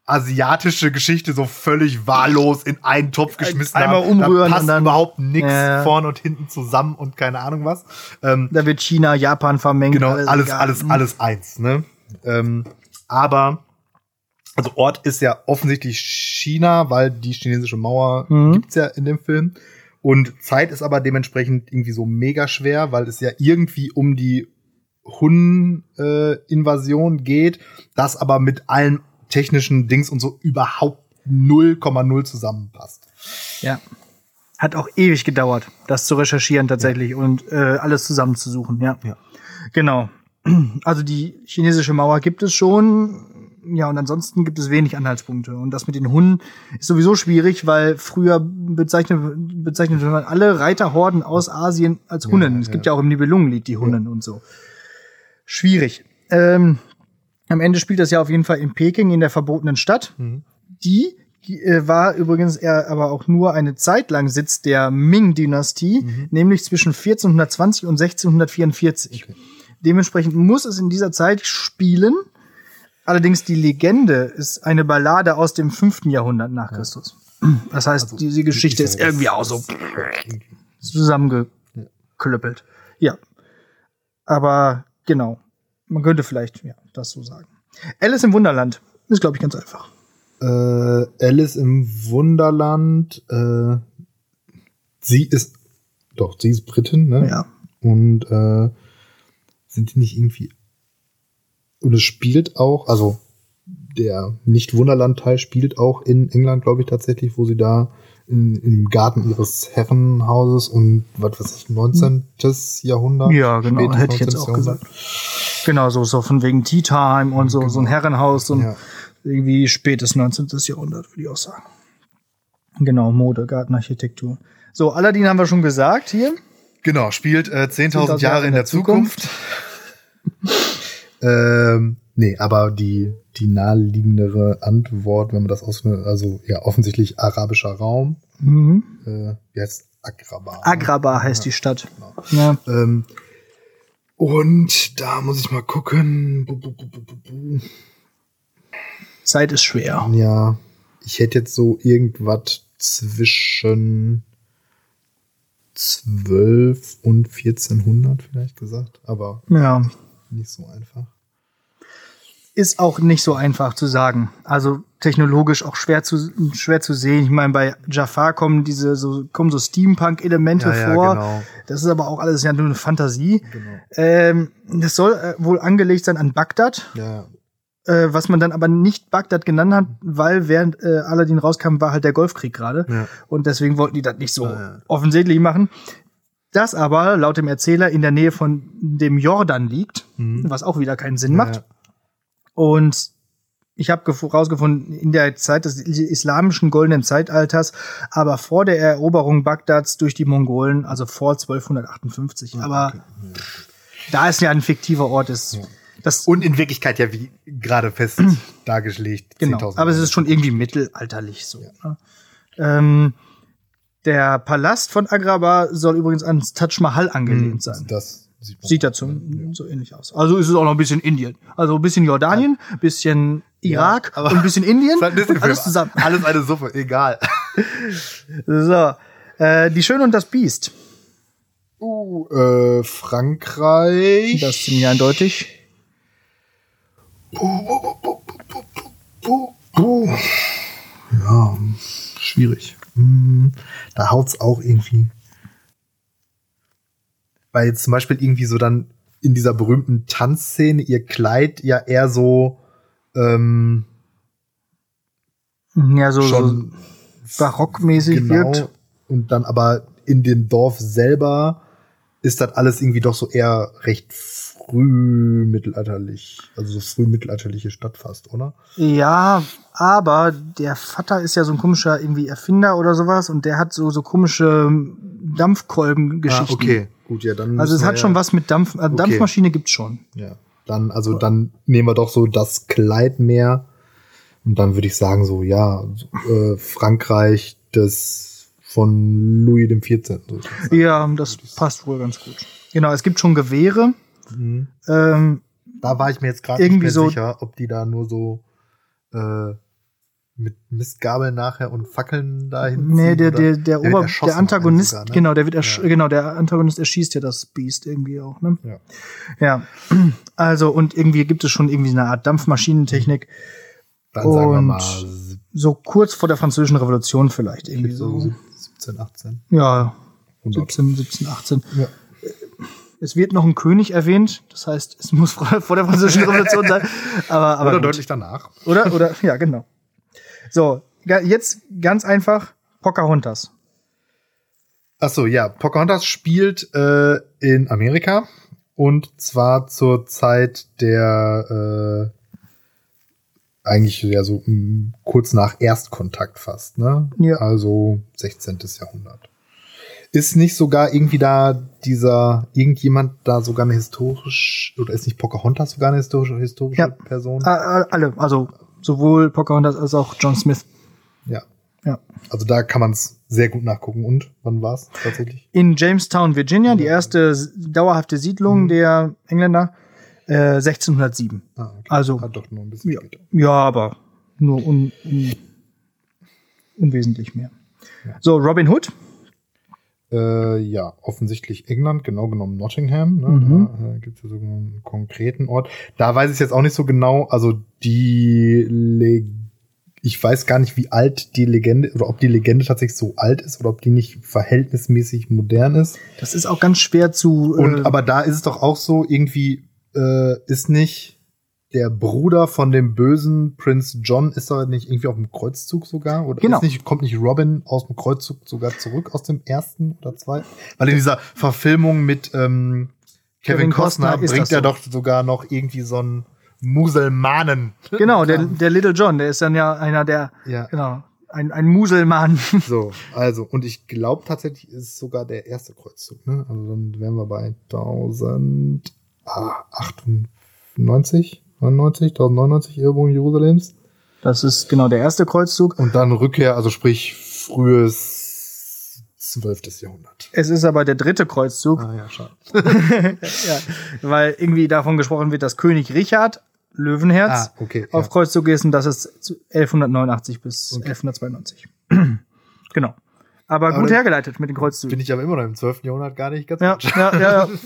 asiatische Geschichte so völlig wahllos in einen Topf geschmissen Einmal haben. umrühren da passt und dann- überhaupt nichts Ja. vorne und hinten zusammen und keine Ahnung was. Ähm, Da wird China, Japan vermengt. Genau, alles, egal. alles, alles eins, ne? Ähm, aber, also Ort ist ja offensichtlich China, weil die chinesische Mauer Mhm. gibt's ja in dem Film. Und Zeit ist aber dementsprechend irgendwie so mega schwer, weil es ja irgendwie um die Hun-Invasion geht, das aber mit allen technischen Dings und so überhaupt 0,0 zusammenpasst. Ja. Hat auch ewig gedauert, das zu recherchieren tatsächlich und äh, alles zusammenzusuchen, ja. Ja. Genau. Also die chinesische Mauer gibt es schon. Ja, und ansonsten gibt es wenig Anhaltspunkte. Und das mit den Hunden ist sowieso schwierig, weil früher bezeichnet, bezeichnet man alle Reiterhorden aus Asien als Hunnen. es gibt ja auch im Nibelungenlied die Hunnen und so. Schwierig. Ähm, am Ende spielt das ja auf jeden Fall in Peking, in der verbotenen Stadt. Die äh, war übrigens eher aber auch nur eine Zeit lang Sitz der Ming-Dynastie, nämlich zwischen 1420 und 1644. Dementsprechend muss es in dieser Zeit spielen. Allerdings die Legende ist eine Ballade aus dem 5. Jahrhundert nach Christus. Das heißt, diese Geschichte ist irgendwie auch so zusammengeklöppelt. Ja. Aber genau. Man könnte vielleicht ja, das so sagen. Alice im Wunderland ist, glaube ich, ganz einfach. Äh, Alice im Wunderland, äh, sie ist, doch, sie ist Britin, ne? Ja. Und äh, sind die nicht irgendwie. Und es spielt auch, also der Nicht-Wunderland-Teil spielt auch in England, glaube ich, tatsächlich, wo sie da in, im Garten ihres Herrenhauses und was weiß ich, 19. Jahrhundert? Ja, genau, hätte ich jetzt 19. auch Jahrhundert. gesagt. Genau, so, so von wegen Tea Time und so, so ein Herrenhaus und Ja. irgendwie spätes 19. Jahrhundert, würde ich auch sagen. Genau, Mode, Gartenarchitektur. So, Aladdin haben wir schon gesagt hier. Genau, spielt äh, 10.000 10.000 Jahre in der Zukunft. ähm, nee, aber die, die naheliegendere Antwort, wenn man das aus, also ja, offensichtlich arabischer Raum, Mhm. äh, wie heißt Agraba? Agraba heißt die Stadt. Genau. Ja. Ähm, und da muss ich mal gucken. Bu, bu, bu, bu, bu, bu. Zeit ist schwer. Ja, ich hätte jetzt so irgendwas zwischen 12 und 1400 vielleicht gesagt, aber Ja. nicht so einfach. Ist auch nicht so einfach zu sagen. Also technologisch auch schwer zu, schwer zu sehen. Ich meine, bei Jafar kommen diese so, kommen so Steampunk-Elemente Ja, ja, vor. genau. Das ist aber auch alles ja nur eine Fantasie. Genau. Ähm, das soll äh, wohl angelegt sein an Bagdad, Ja, äh, was man dann aber nicht Bagdad genannt hat, weil während äh, Aladdin rauskam, war halt der Golfkrieg gerade. Ja. Und deswegen wollten die das nicht so Ah, ja. offensichtlich machen. Das aber laut dem Erzähler in der Nähe von dem Jordan liegt, was auch wieder keinen Sinn macht. Ja. Und ich habe rausgefunden, in der Zeit des islamischen goldenen Zeitalters, aber vor der Eroberung Bagdads durch die Mongolen, also vor 1258. aber da es ja ein fiktiver Ort ist, das Und in Wirklichkeit ja wie gerade fest dargelegt. genau. 10.000 Aber es ist schon irgendwie mittelalterlich so. Ne? Ähm, der Palast von Agrabah soll übrigens ans Taj Mahal angelehnt sein. Das sieht. Sieht dazu so ähnlich aus. Also ist es auch noch ein bisschen Indien. Also ein bisschen Jordanien, ein bisschen Irak aber- und ein bisschen Indien. Ein alles zusammen. Alles eine Suppe, egal. So. Äh, die Schöne und das Biest. Uh, äh, Frankreich. Das ist ziemlich eindeutig. Ja, schwierig. Hm, Da haut's auch irgendwie. Weil jetzt zum Beispiel irgendwie so dann in dieser berühmten Tanzszene ihr Kleid ja eher so ähm, Ja, so, so schon barockmäßig genau wirkt. und dann aber in dem Dorf selber ist das alles irgendwie doch so eher recht früh mittelalterlich, also so früh mittelalterliche Stadt fast, oder? Ja, aber der Vater ist ja so ein komischer irgendwie Erfinder oder sowas und der hat so, so komische Dampfkolben-Geschichten. Gut, ja, dann Also es hat schon ja, was mit Dampf, also Okay. Dampfmaschine gibt's schon. Ja, dann also dann nehmen wir doch so das Kleid mehr und dann würde ich sagen so ja äh, Frankreich des von Louis dem 14. So, Ja, das passt wohl ganz gut. Genau, es gibt schon Gewehre. Mhm. Ähm, Da war ich mir jetzt gerade Irgendwie nicht mehr so- sicher, ob die da nur so äh, mit Mistgabeln nachher und Fackeln dahin nee, der, der, der, wird Ober, der Antagonist, sogar, ne? genau, der wird ersch Ja. genau, der Antagonist erschießt ja das Biest irgendwie auch, ne? Ja. Ja. Also, und irgendwie gibt es schon irgendwie eine Art Dampfmaschinentechnik. Dann sagen wir Und mal So kurz vor der französischen Revolution vielleicht irgendwie so so. 17, 18. Ja, 100. 17, 17, 18. Ja. Es wird noch ein König erwähnt, das heißt, es muss vor vor der französischen Revolution sein. Aber, aber Oder gut. deutlich danach. Oder, oder, ja, genau. So, jetzt ganz einfach Pocahontas. Ach so, ja, Pocahontas spielt äh, in Amerika und zwar zur Zeit der äh, eigentlich ja so mh, kurz nach Erstkontakt fast, ne? Ja. Also 16. Jahrhundert. Ist nicht sogar irgendwie da dieser irgendjemand da sogar eine historisch oder ist nicht Pocahontas sogar eine historische historische Ja. Person? Alle, also sowohl Pocahontas als auch John Smith. Ja. Ja. Also da kann man es sehr gut nachgucken. Und wann war es tatsächlich? In Jamestown, Virginia, die erste dauerhafte Siedlung Mhm. der Engländer, äh, 1607. Ah, okay. Also- Hat doch nur ein bisschen Ja, später. ja aber nur un, un, unwesentlich mehr. So, Robin Hood. Äh, ja, offensichtlich England, genau genommen Nottingham. Ne? Mhm. Da äh, gibt es ja sogar einen konkreten Ort. Da weiß ich jetzt auch nicht so genau. Also die Le ich weiß gar nicht, wie alt die Legende oder ob die Legende tatsächlich so alt ist oder ob die nicht verhältnismäßig modern ist. Das ist auch ganz schwer zu. Und äh, aber da ist es doch auch so, irgendwie äh, ist nicht der Bruder von dem bösen Prinz John ist er nicht irgendwie auf dem Kreuzzug sogar? Oder Genau. ist nicht, kommt nicht Robin aus dem Kreuzzug sogar zurück aus dem ersten oder zweiten? Weil in dieser Verfilmung mit ähm, Kevin, Kevin Costner, Costner bringt er so. doch sogar noch irgendwie so einen Muselmanen. Genau, der, der Little John, der ist dann ja einer der, Ja. genau, ein, ein Muselmann. So, also, und ich glaube tatsächlich ist es sogar der erste Kreuzzug, ne? Also dann wären wir bei 1098, 99, 1099 Eroberung Jerusalems. Das ist genau der erste Kreuzzug. Und dann Rückkehr, also sprich frühes 12. Jahrhundert. Es ist aber der dritte Kreuzzug, Ah ja, schade. ja, weil irgendwie davon gesprochen wird, dass König Richard Löwenherz Ah, okay. auf ja. Kreuzzug ist und das ist zu 1189 bis Okay. 1192. genau. Aber Aber gut hergeleitet mit den Kreuzzügen. Bin ich aber immer noch im 12. Jahrhundert gar nicht ganz Ja, ja, ja, ja.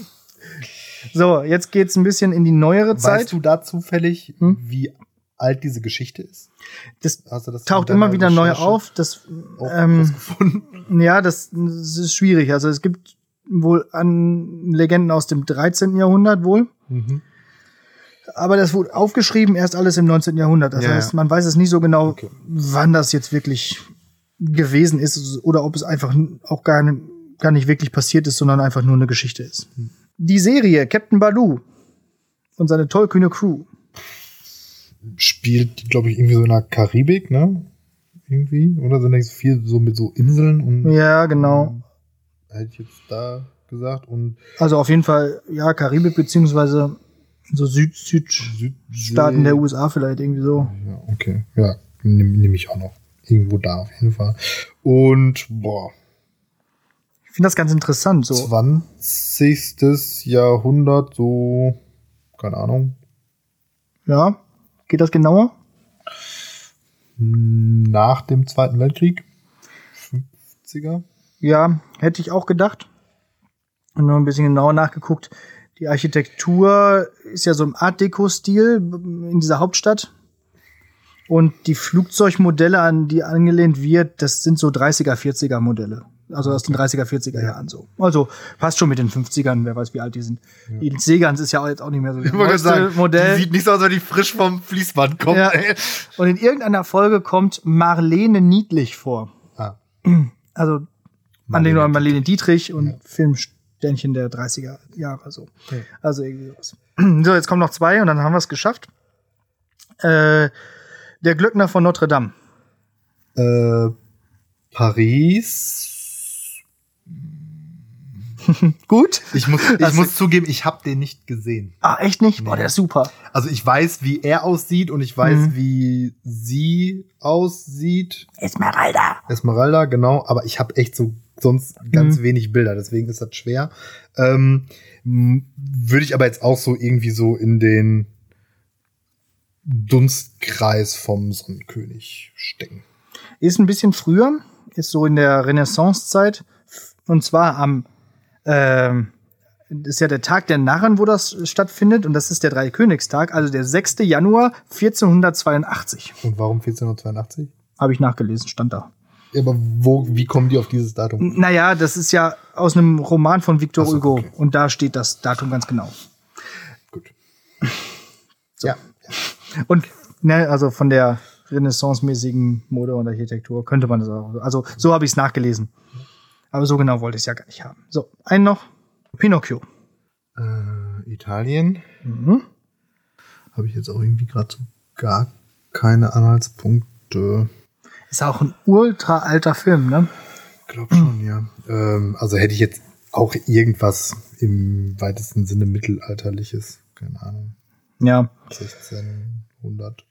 So, jetzt geht's ein bisschen in die neuere Zeit. Weißt du da zufällig, Hm? wie alt diese Geschichte ist? das du das taucht immer wieder neu Recherche auf. Das, ähm, ja, das, das ist schwierig. Also es gibt wohl an Legenden aus dem 13. Jahrhundert wohl. Mhm. Aber das wurde aufgeschrieben erst alles im 19. Jahrhundert. Das Ja, heißt, man weiß es nicht so genau, Okay. wann das jetzt wirklich gewesen ist oder ob es einfach auch gar, nicht- gar nicht wirklich passiert ist, sondern einfach nur eine Geschichte ist. Hm. Die Serie Captain Baloo und seine tollkühne Crew. spielt, glaube ich, irgendwie so in der Karibik, ne? Irgendwie. Oder sind das viel so mit so Inseln und Ja, genau. hätte ich jetzt da gesagt. Und Also auf jeden Fall, ja, Karibik beziehungsweise so Süd. Südstaaten der USA vielleicht irgendwie so. Ja, okay. Ja, nehme nehm ich auch noch. Irgendwo da auf jeden Fall. Und boah, Ich finde das ganz interessant. So. 20. Jahrhundert, so, keine Ahnung, Ja. Geht das genauer? nach dem Zweiten Weltkrieg. 50er. Ja, hätte ich auch gedacht. Und noch ein bisschen genauer nachgeguckt. Die Architektur ist ja so im Art Deco-Stil in dieser Hauptstadt. Und die Flugzeugmodelle, an die angelehnt wird, das sind so 30er, 40er Modelle. Also aus den 30er, 40er Jahren so. Also passt schon mit den 50ern, wer weiß, wie alt die sind. Die Segans ist ja auch jetzt auch nicht mehr so das Ich sagen, Modell. die sieht nicht so aus, als wenn die frisch vom Fließband kommt. Ja. ey. Und in irgendeiner Folge kommt Marlene Niedlich vor. Ah, Also an Marlene Dietrich und Filmsternchen der 30er Jahre so. Ja. Also irgendwie sowas. So, jetzt kommen noch zwei und dann haben wir es geschafft. Äh, der Glöckner von Notre Dame. äh, Paris. Gut? Ich muss, ich Also- muss zugeben, ich habe den nicht gesehen. Ah, echt nicht? Boah, Nee. der ist super. Also ich weiß, wie er aussieht und ich weiß, Mhm. wie sie aussieht. Esmeralda. Esmeralda, genau. Aber ich habe echt so sonst ganz Mhm. wenig Bilder, deswegen ist das schwer. Ähm, Würde ich aber jetzt auch so irgendwie so in den Dunstkreis vom Sonnenkönig stecken. Ist ein bisschen früher, ist so in der Renaissancezeit. Und zwar am, ähm, das ist ja der Tag der Narren, wo das stattfindet. Und das ist der Dreikönigstag, also der 6. Januar 1482. Und warum 1482? Habe ich nachgelesen, stand da. Ja, aber wo, wie kommen die auf dieses Datum? Naja, das ist ja aus einem Roman von Victor so, Hugo. okay. Und da steht das Datum ganz genau. Gut. Ja. Und, ne, also von der renaissancemäßigen Mode und Architektur könnte man das auch. Also, so habe ich es nachgelesen. Aber so genau wollte ich es ja gar nicht haben. So, einen noch. Pinocchio. Äh, Italien. Mhm. Habe ich jetzt auch irgendwie gerade so gar keine Anhaltspunkte. Ist auch ein ultra alter Film, ne? Glaub schon, ja. Ähm, also hätte ich jetzt auch irgendwas im weitesten Sinne mittelalterliches. Keine Ahnung. Ja. 1600.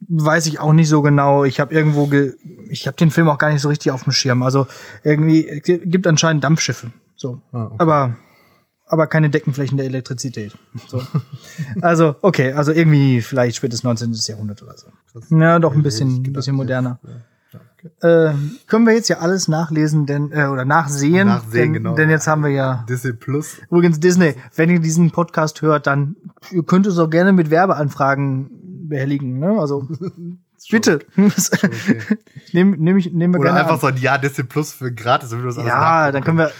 Weiß ich auch nicht so genau. Ich habe irgendwo, ge ich habe den Film auch gar nicht so richtig auf dem Schirm. Also irgendwie es gibt anscheinend Dampfschiffe. So. Ah, okay. Aber aber keine Deckenflächen der Elektrizität. So. also okay, also irgendwie vielleicht spätes 19. Jahrhundert oder so. Krass. Ja, doch ein bisschen, ein bisschen moderner. Ja. Äh, können wir jetzt ja alles nachlesen, denn äh, oder nachsehen, Nachsehen, denn, genau. denn jetzt haben wir ja Disney Plus. übrigens Disney. Wenn ihr diesen Podcast hört, dann ihr könnt es auch gerne mit Werbeanfragen behelligen. Ne? Also bitte, nehmen nehm ich, nehmen wir Oder einfach an. so ein Jahr Disney Plus für gratis, damit wir das alles Ja, dann können wir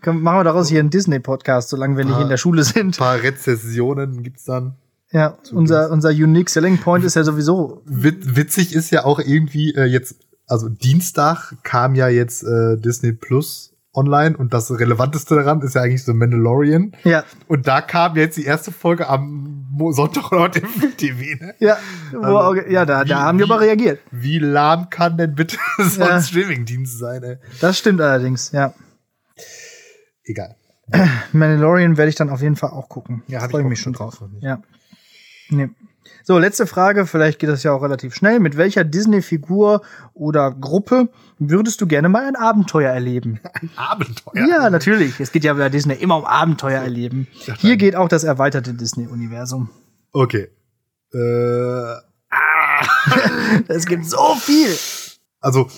können, machen wir daraus hier einen Disney Podcast, solange wir nicht Ah. in der Schule sind. Ein paar Rezessionen gibt's dann. Ja, unser, unser Unique Selling Point ist ja sowieso. Wit witzig ist ja auch irgendwie äh, jetzt, also Dienstag kam ja jetzt äh, Disney Plus online und das Relevanteste daran ist ja eigentlich so Mandalorian. Ja. Und da kam jetzt die erste Folge am Sonntag oder im TV, ne? Ja, Also, ja da, wie- da haben wir aber reagiert. Wie lahm kann denn bitte so Ja. ein Streamingdienst sein, ey? Das stimmt allerdings, ja. Egal. Mandalorian werde ich dann auf jeden Fall auch gucken. Ja, freue ich mich schon drauf. Ja. Nee. So, letzte Frage, vielleicht geht das ja auch relativ schnell. Mit welcher Disney-Figur oder Gruppe würdest du gerne mal ein Abenteuer erleben? Abenteuer. Ja, natürlich. Es geht ja bei Disney immer um Abenteuer erleben. Hier geht auch das erweiterte Disney-Universum. Okay. Äh, Es gibt so viel. also,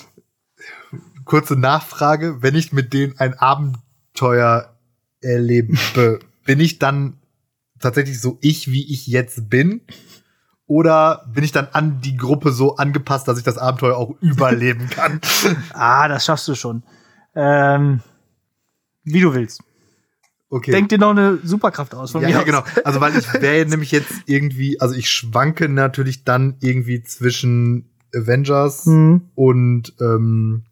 kurze Nachfrage. Wenn ich mit denen ein Abenteuer erlebe, bin ich dann tatsächlich so ich, wie ich jetzt bin? Oder bin ich dann an die Gruppe so angepasst, dass ich das Abenteuer auch überleben kann? Ah, das schaffst du schon. Ähm, wie du willst. Okay. Denk dir noch eine Superkraft aus von ja, mir ja, aus. genau. Also, weil ich wäre nämlich jetzt irgendwie, also ich schwanke natürlich dann irgendwie zwischen Avengers Mhm. und ähm,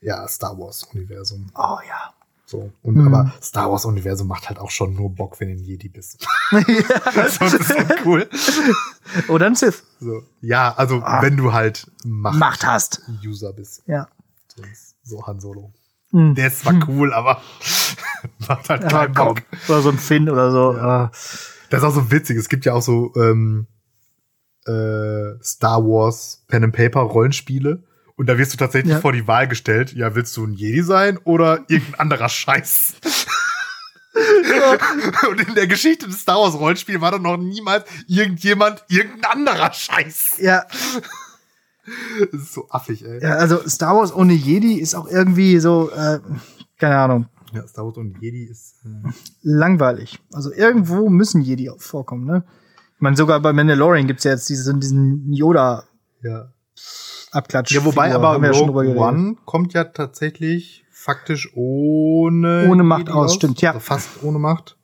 ja, Star Wars Universum. Oh ja. So. Und Mhm. aber Star Wars Universum macht halt auch schon nur Bock, wenn du ein Jedi bist. Ist das cool. Oder ein Sith. So. Ja, also Ah. wenn du halt Macht, Macht hast. User bist. Ja. So Han Solo. Mhm. Der ist zwar cool, aber macht halt Aber keinen komm. Bock. Oder so ein Finn oder so. Ja. Äh, Das ist auch so witzig. Es gibt ja auch so ähm, äh, Star Wars Pen and Paper Rollenspiele. Und da wirst du tatsächlich Ja. vor die Wahl gestellt, ja, willst du ein Jedi sein oder irgendein anderer Scheiß? Und in der Geschichte des Star Wars Rollenspiels war doch noch niemals irgendjemand irgendein anderer Scheiß. ja. Das ist so affig, ey. ja, also Star Wars ohne Jedi ist auch irgendwie so, äh, keine Ahnung, Ja, Star Wars und Jedi ist. Äh, langweilig. Also irgendwo müssen Jedi auch vorkommen, ne? Ich meine, sogar bei Mandalorian gibt's ja jetzt diesen, diesen Yoda-Abklatsch. ja, wobei Figur. aber Haben wir ja schon drüber Rogue geredet. One kommt ja tatsächlich faktisch ohne Ohne Macht Jedi aus, stimmt, ja. Also fast ohne Macht.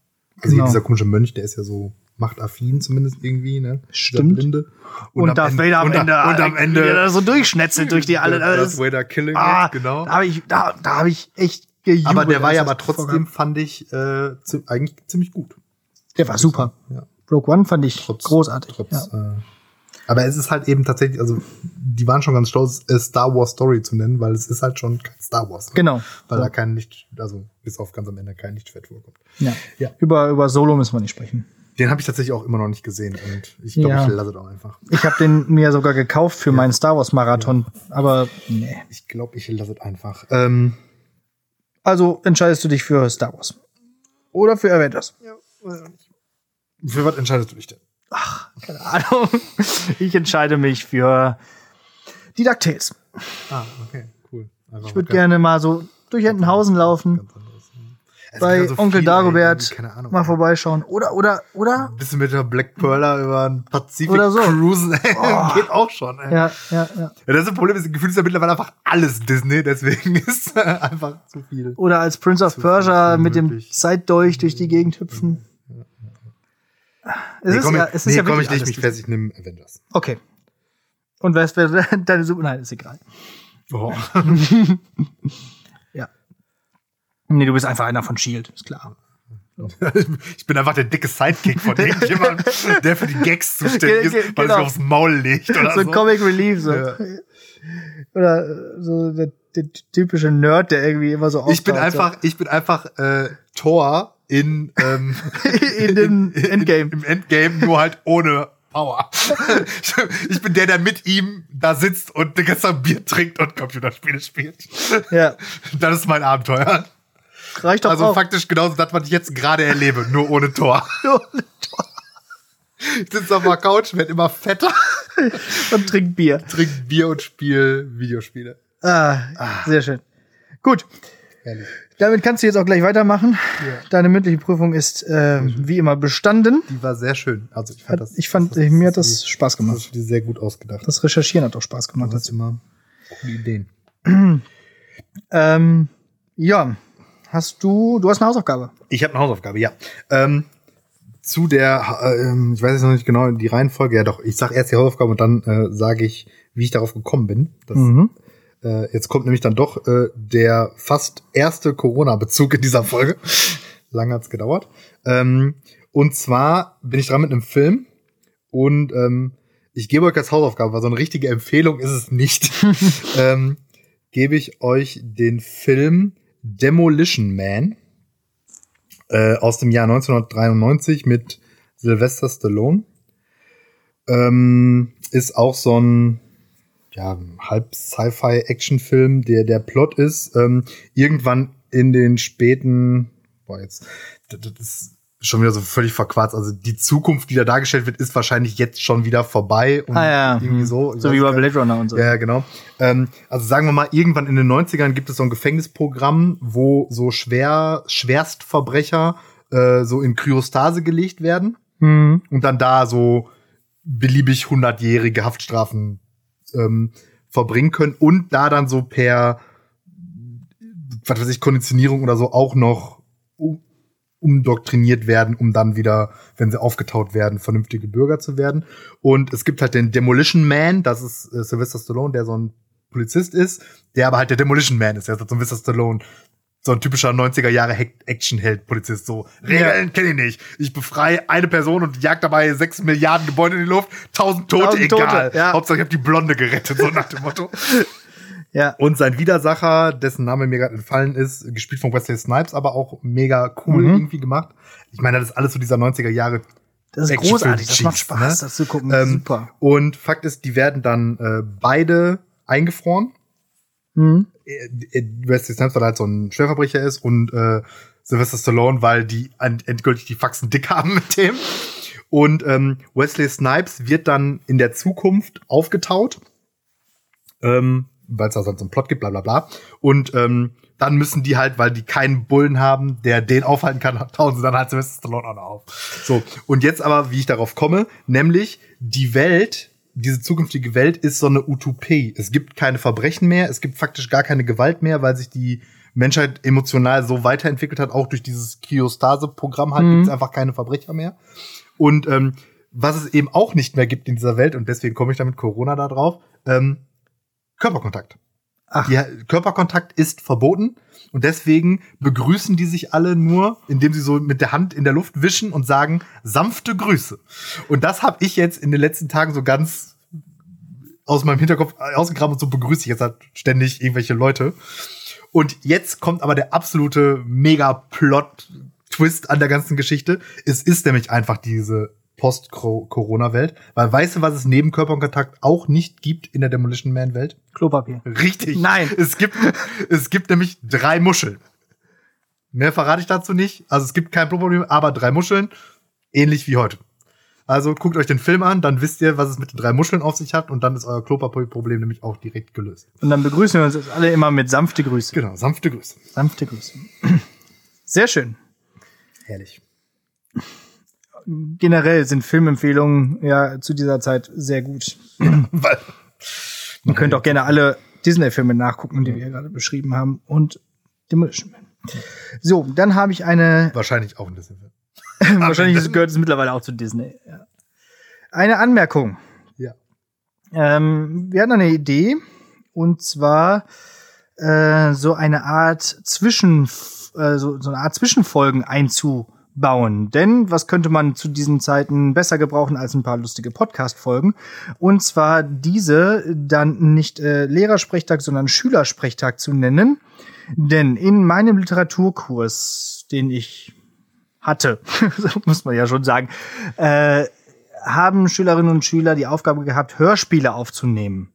Also Genau. dieser komische Mönch, der ist ja so machtaffin zumindest irgendwie, ne? Stimmt. Blinde. Und, am Darth Ende- Vader am und, Ende, Und am wie der Ende. da so durchschnetzelt durch die alle. Darth Vader killing ah, it, genau. Da habe ich, da, da habe ich echt gejubelt. Aber der war ja aber trotzdem, vorkam. fand ich, äh, eigentlich ziemlich gut. Der war super. Ja. Rogue One fand ich Trotz, großartig. Trotz, ja. äh, aber es ist halt eben tatsächlich, also die waren schon ganz stolz, es Star Wars Story zu nennen, weil es ist halt schon kein Star Wars. Genau. Weil Ja. da kein Licht, also bis auf ganz am Ende kein Lichtschwert vorkommt. Ja. Ja. Über, über Solo müssen wir nicht sprechen. Den habe ich tatsächlich auch immer noch nicht gesehen und ich glaube, Ja. ich lasse es auch einfach. Ich habe den mir sogar gekauft für meinen Star Wars Marathon, aber nee. Ich glaube, ich lasse es einfach. Ähm, Also entscheidest du dich für Star Wars. Oder für Avengers. für was entscheidest du dich denn? Keine Ahnung. Ich entscheide mich für die DuckTales. Ah, okay, cool. Einfach Ich würde gerne mal so durch Entenhausen laufen. Es bei so Onkel viel, ey, Dagobert keine Ahnung. mal vorbeischauen. Oder, oder, oder? Ein bisschen mit der Black Pearler über den Pazifik Oder so. cruisen, ey. Oh. geht auch schon. Ey. Ja, ja, ja. Ja, das ist Problem, das Gefühl ist ja mittlerweile einfach alles Disney, deswegen ist einfach zu viel. Oder als Prince of Persia mit dem. Zeitdolch durch die Gegend hüpfen. Es nee, ist komm, ja, ich, es ist nee, ja komm ich alles mich fest, ich nehme Avengers. Okay. Und ist wer- deine Super? Nein, ist egal. Oh. Ja. Nee, du bist einfach einer von Shield, ist klar. ich bin einfach der dicke Sidekick von irgendjemandem, der für die Gags zuständig ist, weil genau. er aufs Maul legt oder so so. ein Comic Relief, so. Ja. Oder äh, so der, der typische Nerd, der irgendwie immer so Ich bin auftaucht, einfach, ich bin einfach äh, Thor in, ähm, In dem Endgame. Im Endgame, nur halt ohne Power. ich bin der, der mit ihm da sitzt und den ganzen Tag Bier trinkt und Computerspiele spielt. Ja. Das ist mein Abenteuer. Reicht doch Also auch. faktisch genauso das, was ich jetzt gerade erlebe, nur ohne Tor. Ich sitze auf der Couch, werde immer fetter, Und trinkt Bier. trinke Bier und spiele Videospiele. Ah, sehr schön. Gut. Herrlich. Damit kannst du jetzt auch gleich weitermachen. Deine mündliche Prüfung ist äh, wie immer bestanden. Die war sehr schön. Also ich fand Hat, das. ich fand, das, mir hat das Spaß das gemacht. du dir sehr gut ausgedacht. Das Recherchieren hat auch Spaß gemacht. Das immer coole Ideen. Ähm, ja, hast du, du hast eine Hausaufgabe. Ich habe eine Hausaufgabe, ja. Ähm, zu der, äh, ich weiß jetzt noch nicht genau die Reihenfolge, ja doch, ich sag erst die Hausaufgabe und dann äh, sage ich, wie ich darauf gekommen bin. Das, Mhm. Äh, jetzt kommt nämlich dann doch äh, der fast erste Corona-Bezug in dieser Folge. Lange hat's gedauert. Ähm, und zwar bin ich dran mit einem Film und ähm, ich gebe euch als Hausaufgabe, weil so eine richtige Empfehlung ist es nicht. ähm, gebe ich euch den Film Demolition Man äh, aus dem Jahr 1993 mit Sylvester Stallone. Ähm, ist auch so ein ja, halb Sci-Fi-Action-Film, der der Plot ist, ähm, irgendwann in den späten, boah, jetzt, das, das ist schon wieder so völlig verquarzt. Also die Zukunft, die da dargestellt wird, ist wahrscheinlich jetzt schon wieder vorbei. Und Ah ja, irgendwie hm. so. So wie bei. Blade Runner und so. Ja, genau. Ähm, also sagen wir mal, irgendwann in den 90ern gibt es so ein Gefängnisprogramm, wo so schwer, Schwerstverbrecher äh, so in Kryostase gelegt werden Mhm. und dann da so beliebig hundertjährige Haftstrafen ähm, verbringen können und da dann so per was weiß ich Konditionierung oder so auch noch um, umdoktriniert werden, um dann wieder, wenn sie aufgetaut werden, vernünftige Bürger zu werden. Und es gibt halt den Demolition Man, das ist äh, Sylvester Stallone, der so ein Polizist ist, der aber halt der Demolition Man ist. Der ist halt so ein Sylvester Stallone, so ein typischer 90er Jahre Actionheld-Polizist. So, Regeln kenne ich nicht. Ich befreie eine Person und jag dabei sechs Milliarden Gebäude in die Luft, tausend Tote, Tausend Tote, egal. ja. Hauptsache ich habe die Blonde gerettet, so nach dem Motto. Ja. Und sein Widersacher, dessen Name mir gerade entfallen ist, gespielt von Wesley Snipes, aber auch mega cool Mhm. irgendwie gemacht. Ich meine, das ist alles so dieser 90er Jahre. Das ist großartig, das macht Spaß, ne? das zu gucken. Ähm, Super. Und Fakt ist, die werden dann äh, beide eingefroren. Mhm. Äh, Wesley Snipes, weil er halt so ein Schwerverbrecher ist und äh, Sylvester Stallone, weil die endgültig die Faxen dick haben mit dem. Und ähm, Wesley Snipes wird dann in der Zukunft aufgetaut, ähm, weil es da sonst einen Plot gibt, bla bla bla. Und ähm, dann müssen die halt, weil die keinen Bullen haben, der den aufhalten kann, tauen sie dann halt Sylvester Stallone auch noch auf. So, und jetzt aber, wie ich darauf komme, nämlich die Welt, diese zukünftige Welt ist so eine Utopie. Es gibt keine Verbrechen mehr, es gibt faktisch gar keine Gewalt mehr, weil sich die Menschheit emotional so weiterentwickelt hat, auch durch dieses Kyostase-Programm halt, Mhm. gibt es einfach keine Verbrecher mehr. Und ähm, was es eben auch nicht mehr gibt in dieser Welt, und deswegen komme ich da mit Corona da drauf, ähm, Körperkontakt. Ach. Ja, Körperkontakt ist verboten und deswegen begrüßen die sich alle nur, indem sie so mit der Hand in der Luft wischen und sagen sanfte Grüße. Und das habe ich jetzt in den letzten Tagen so ganz aus meinem Hinterkopf ausgegraben und so begrüße ich jetzt halt ständig irgendwelche Leute. Und jetzt kommt aber der absolute Mega-Plot-Twist an der ganzen Geschichte. Es ist nämlich einfach diese Post-Corona-Welt. Weil weißt du, was es neben Körperkontakt auch nicht gibt in der Demolition Man-Welt? Klopapier. Richtig. Nein. Es gibt, es gibt nämlich drei Muscheln. Mehr verrate ich dazu nicht. Also es gibt kein Problem, aber drei Muscheln, ähnlich wie heute. Also guckt euch den Film an, dann wisst ihr, was es mit den drei Muscheln auf sich hat und dann ist euer Klopapierproblem nämlich auch direkt gelöst. Und dann begrüßen wir uns alle immer mit sanfte Grüße. Genau, sanfte Grüße. Sanfte Grüße. Sehr schön. Herrlich. Generell sind Filmempfehlungen ja zu dieser Zeit sehr gut. Weil, Ihr könnt auch gerne alle Disney-Filme nachgucken, die wir gerade beschrieben haben. Und Demolition Man. So, dann habe ich eine wahrscheinlich auch ein bisschen. Wahrscheinlich gehört es mittlerweile auch zu Disney. Ja. Eine Anmerkung. Ja. Ähm, wir hatten eine Idee und zwar äh, so eine Art Zwischen, äh, so, so eine Art Zwischenfolgen einzubauen. Denn was könnte man zu diesen Zeiten besser gebrauchen als ein paar lustige Podcast-Folgen? Und zwar diese dann nicht äh, Lehrersprechtag, sondern Schülersprechtag zu nennen. Denn in meinem Literaturkurs, den ich hatte, muss man ja schon sagen, äh, haben Schülerinnen und Schüler die Aufgabe gehabt, Hörspiele aufzunehmen.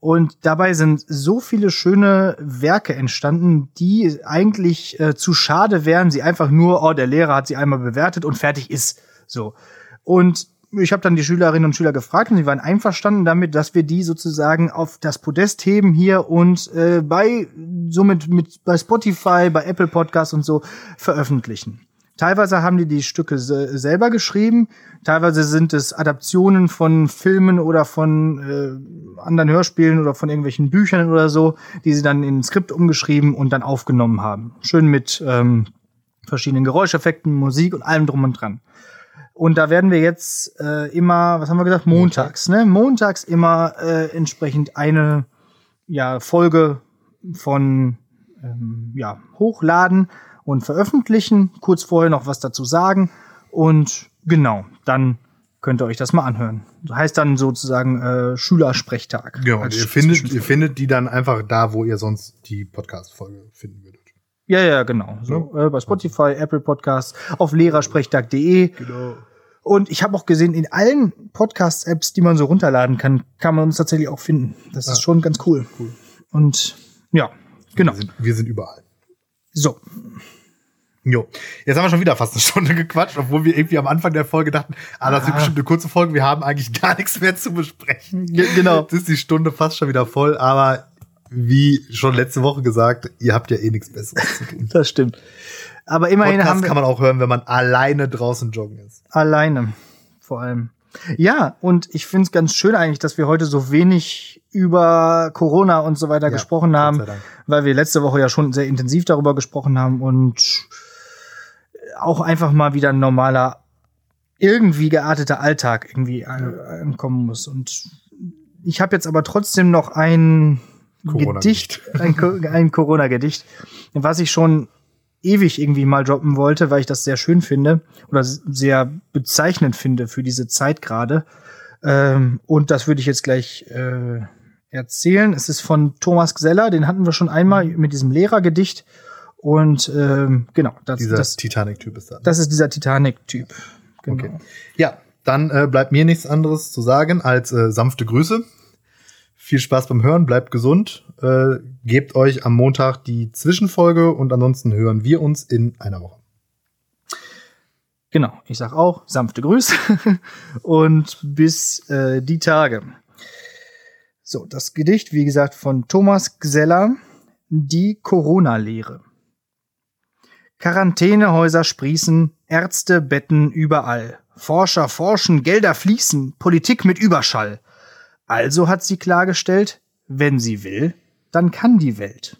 Und dabei sind so viele schöne Werke entstanden, die eigentlich äh, zu schade wären, sie einfach nur, oh, der Lehrer hat sie einmal bewertet und fertig ist. So. Und ich habe dann die Schülerinnen und Schüler gefragt und sie waren einverstanden damit, dass wir die sozusagen auf das Podest heben hier und äh, bei somit mit bei Spotify, bei Apple Podcasts und so veröffentlichen. Teilweise haben die die Stücke se selber geschrieben, teilweise sind es Adaptionen von Filmen oder von äh, anderen Hörspielen oder von irgendwelchen Büchern oder so, die sie dann in ein Skript umgeschrieben und dann aufgenommen haben. Schön mit ähm, verschiedenen Geräuscheffekten, Musik und allem drum und dran. Und da werden wir jetzt äh, immer, was haben wir gesagt, montags, ne? Montags immer äh, entsprechend eine ja, Folge von ähm, ja, hochladen und veröffentlichen, kurz vorher noch was dazu sagen und genau, dann könnt ihr euch das mal anhören. Das heißt dann sozusagen äh, Schülersprechtag. Ja, und ihr findet, ihr findet die dann einfach da, wo ihr sonst die Podcast-Folge finden würdet. Ja, ja, genau. So, äh, bei Spotify, Apple Podcasts, auf lehrersprechtag.de. Genau. Und ich habe auch gesehen, in allen Podcast-Apps, die man so runterladen kann, kann man uns tatsächlich auch finden. Das ist Ah. schon ganz cool. Cool. Und ja, genau. Wir sind, wir sind überall. So, Jo. Jetzt haben wir schon wieder fast eine Stunde gequatscht, obwohl wir irgendwie am Anfang der Folge dachten, ah, das Ah. bestimmt eine kurze Folge, wir haben eigentlich gar nichts mehr zu besprechen. Ge- genau. Jetzt ist die Stunde fast schon wieder voll, aber wie schon letzte Woche gesagt, ihr habt ja eh nichts Besseres zu tun. das stimmt. Aber immerhin haben Podcast wir kann man auch hören, wenn man alleine draußen joggen ist. alleine vor allem. Ja, und ich finde es ganz schön eigentlich, dass wir heute so wenig über Corona und so weiter Ja, gesprochen haben, weil wir letzte Woche ja schon sehr intensiv darüber gesprochen haben und auch einfach mal wieder ein normaler, irgendwie gearteter Alltag irgendwie an- ankommen muss. Und ich habe jetzt aber trotzdem noch ein Corona-Gedicht. Gedicht, ein, ein Corona-Gedicht, was ich schon ewig irgendwie mal droppen wollte, weil ich das sehr schön finde oder sehr bezeichnend finde für diese Zeit gerade. Ähm, und das würde ich jetzt gleich äh, erzählen. Es ist von Thomas Gseller, den hatten wir schon einmal mit diesem Lehrergedicht. Und ähm, genau, das, Dieser das, Titanic-Typ ist da. das ist dieser Titanic-Typ. Genau. Okay. Ja, dann äh, bleibt mir nichts anderes zu sagen als äh, sanfte Grüße. Viel Spaß beim Hören, bleibt gesund, äh, gebt euch am Montag die Zwischenfolge und ansonsten hören wir uns in einer Woche. Genau, ich sag auch sanfte Grüße und bis äh, die Tage. So, das Gedicht, wie gesagt, von Thomas Gseller, die Corona-Lehre. Quarantänehäuser sprießen, Ärzte betten überall. Forscher forschen, Gelder fließen, Politik mit Überschall. Also hat sie klargestellt, wenn sie will, dann kann die Welt.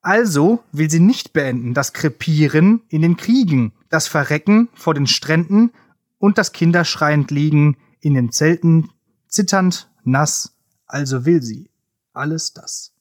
Also will sie nicht beenden das Krepieren in den Kriegen, das Verrecken vor den Stränden und das Kinderschreiend liegen in den Zelten, zitternd, nass. Also will sie alles das.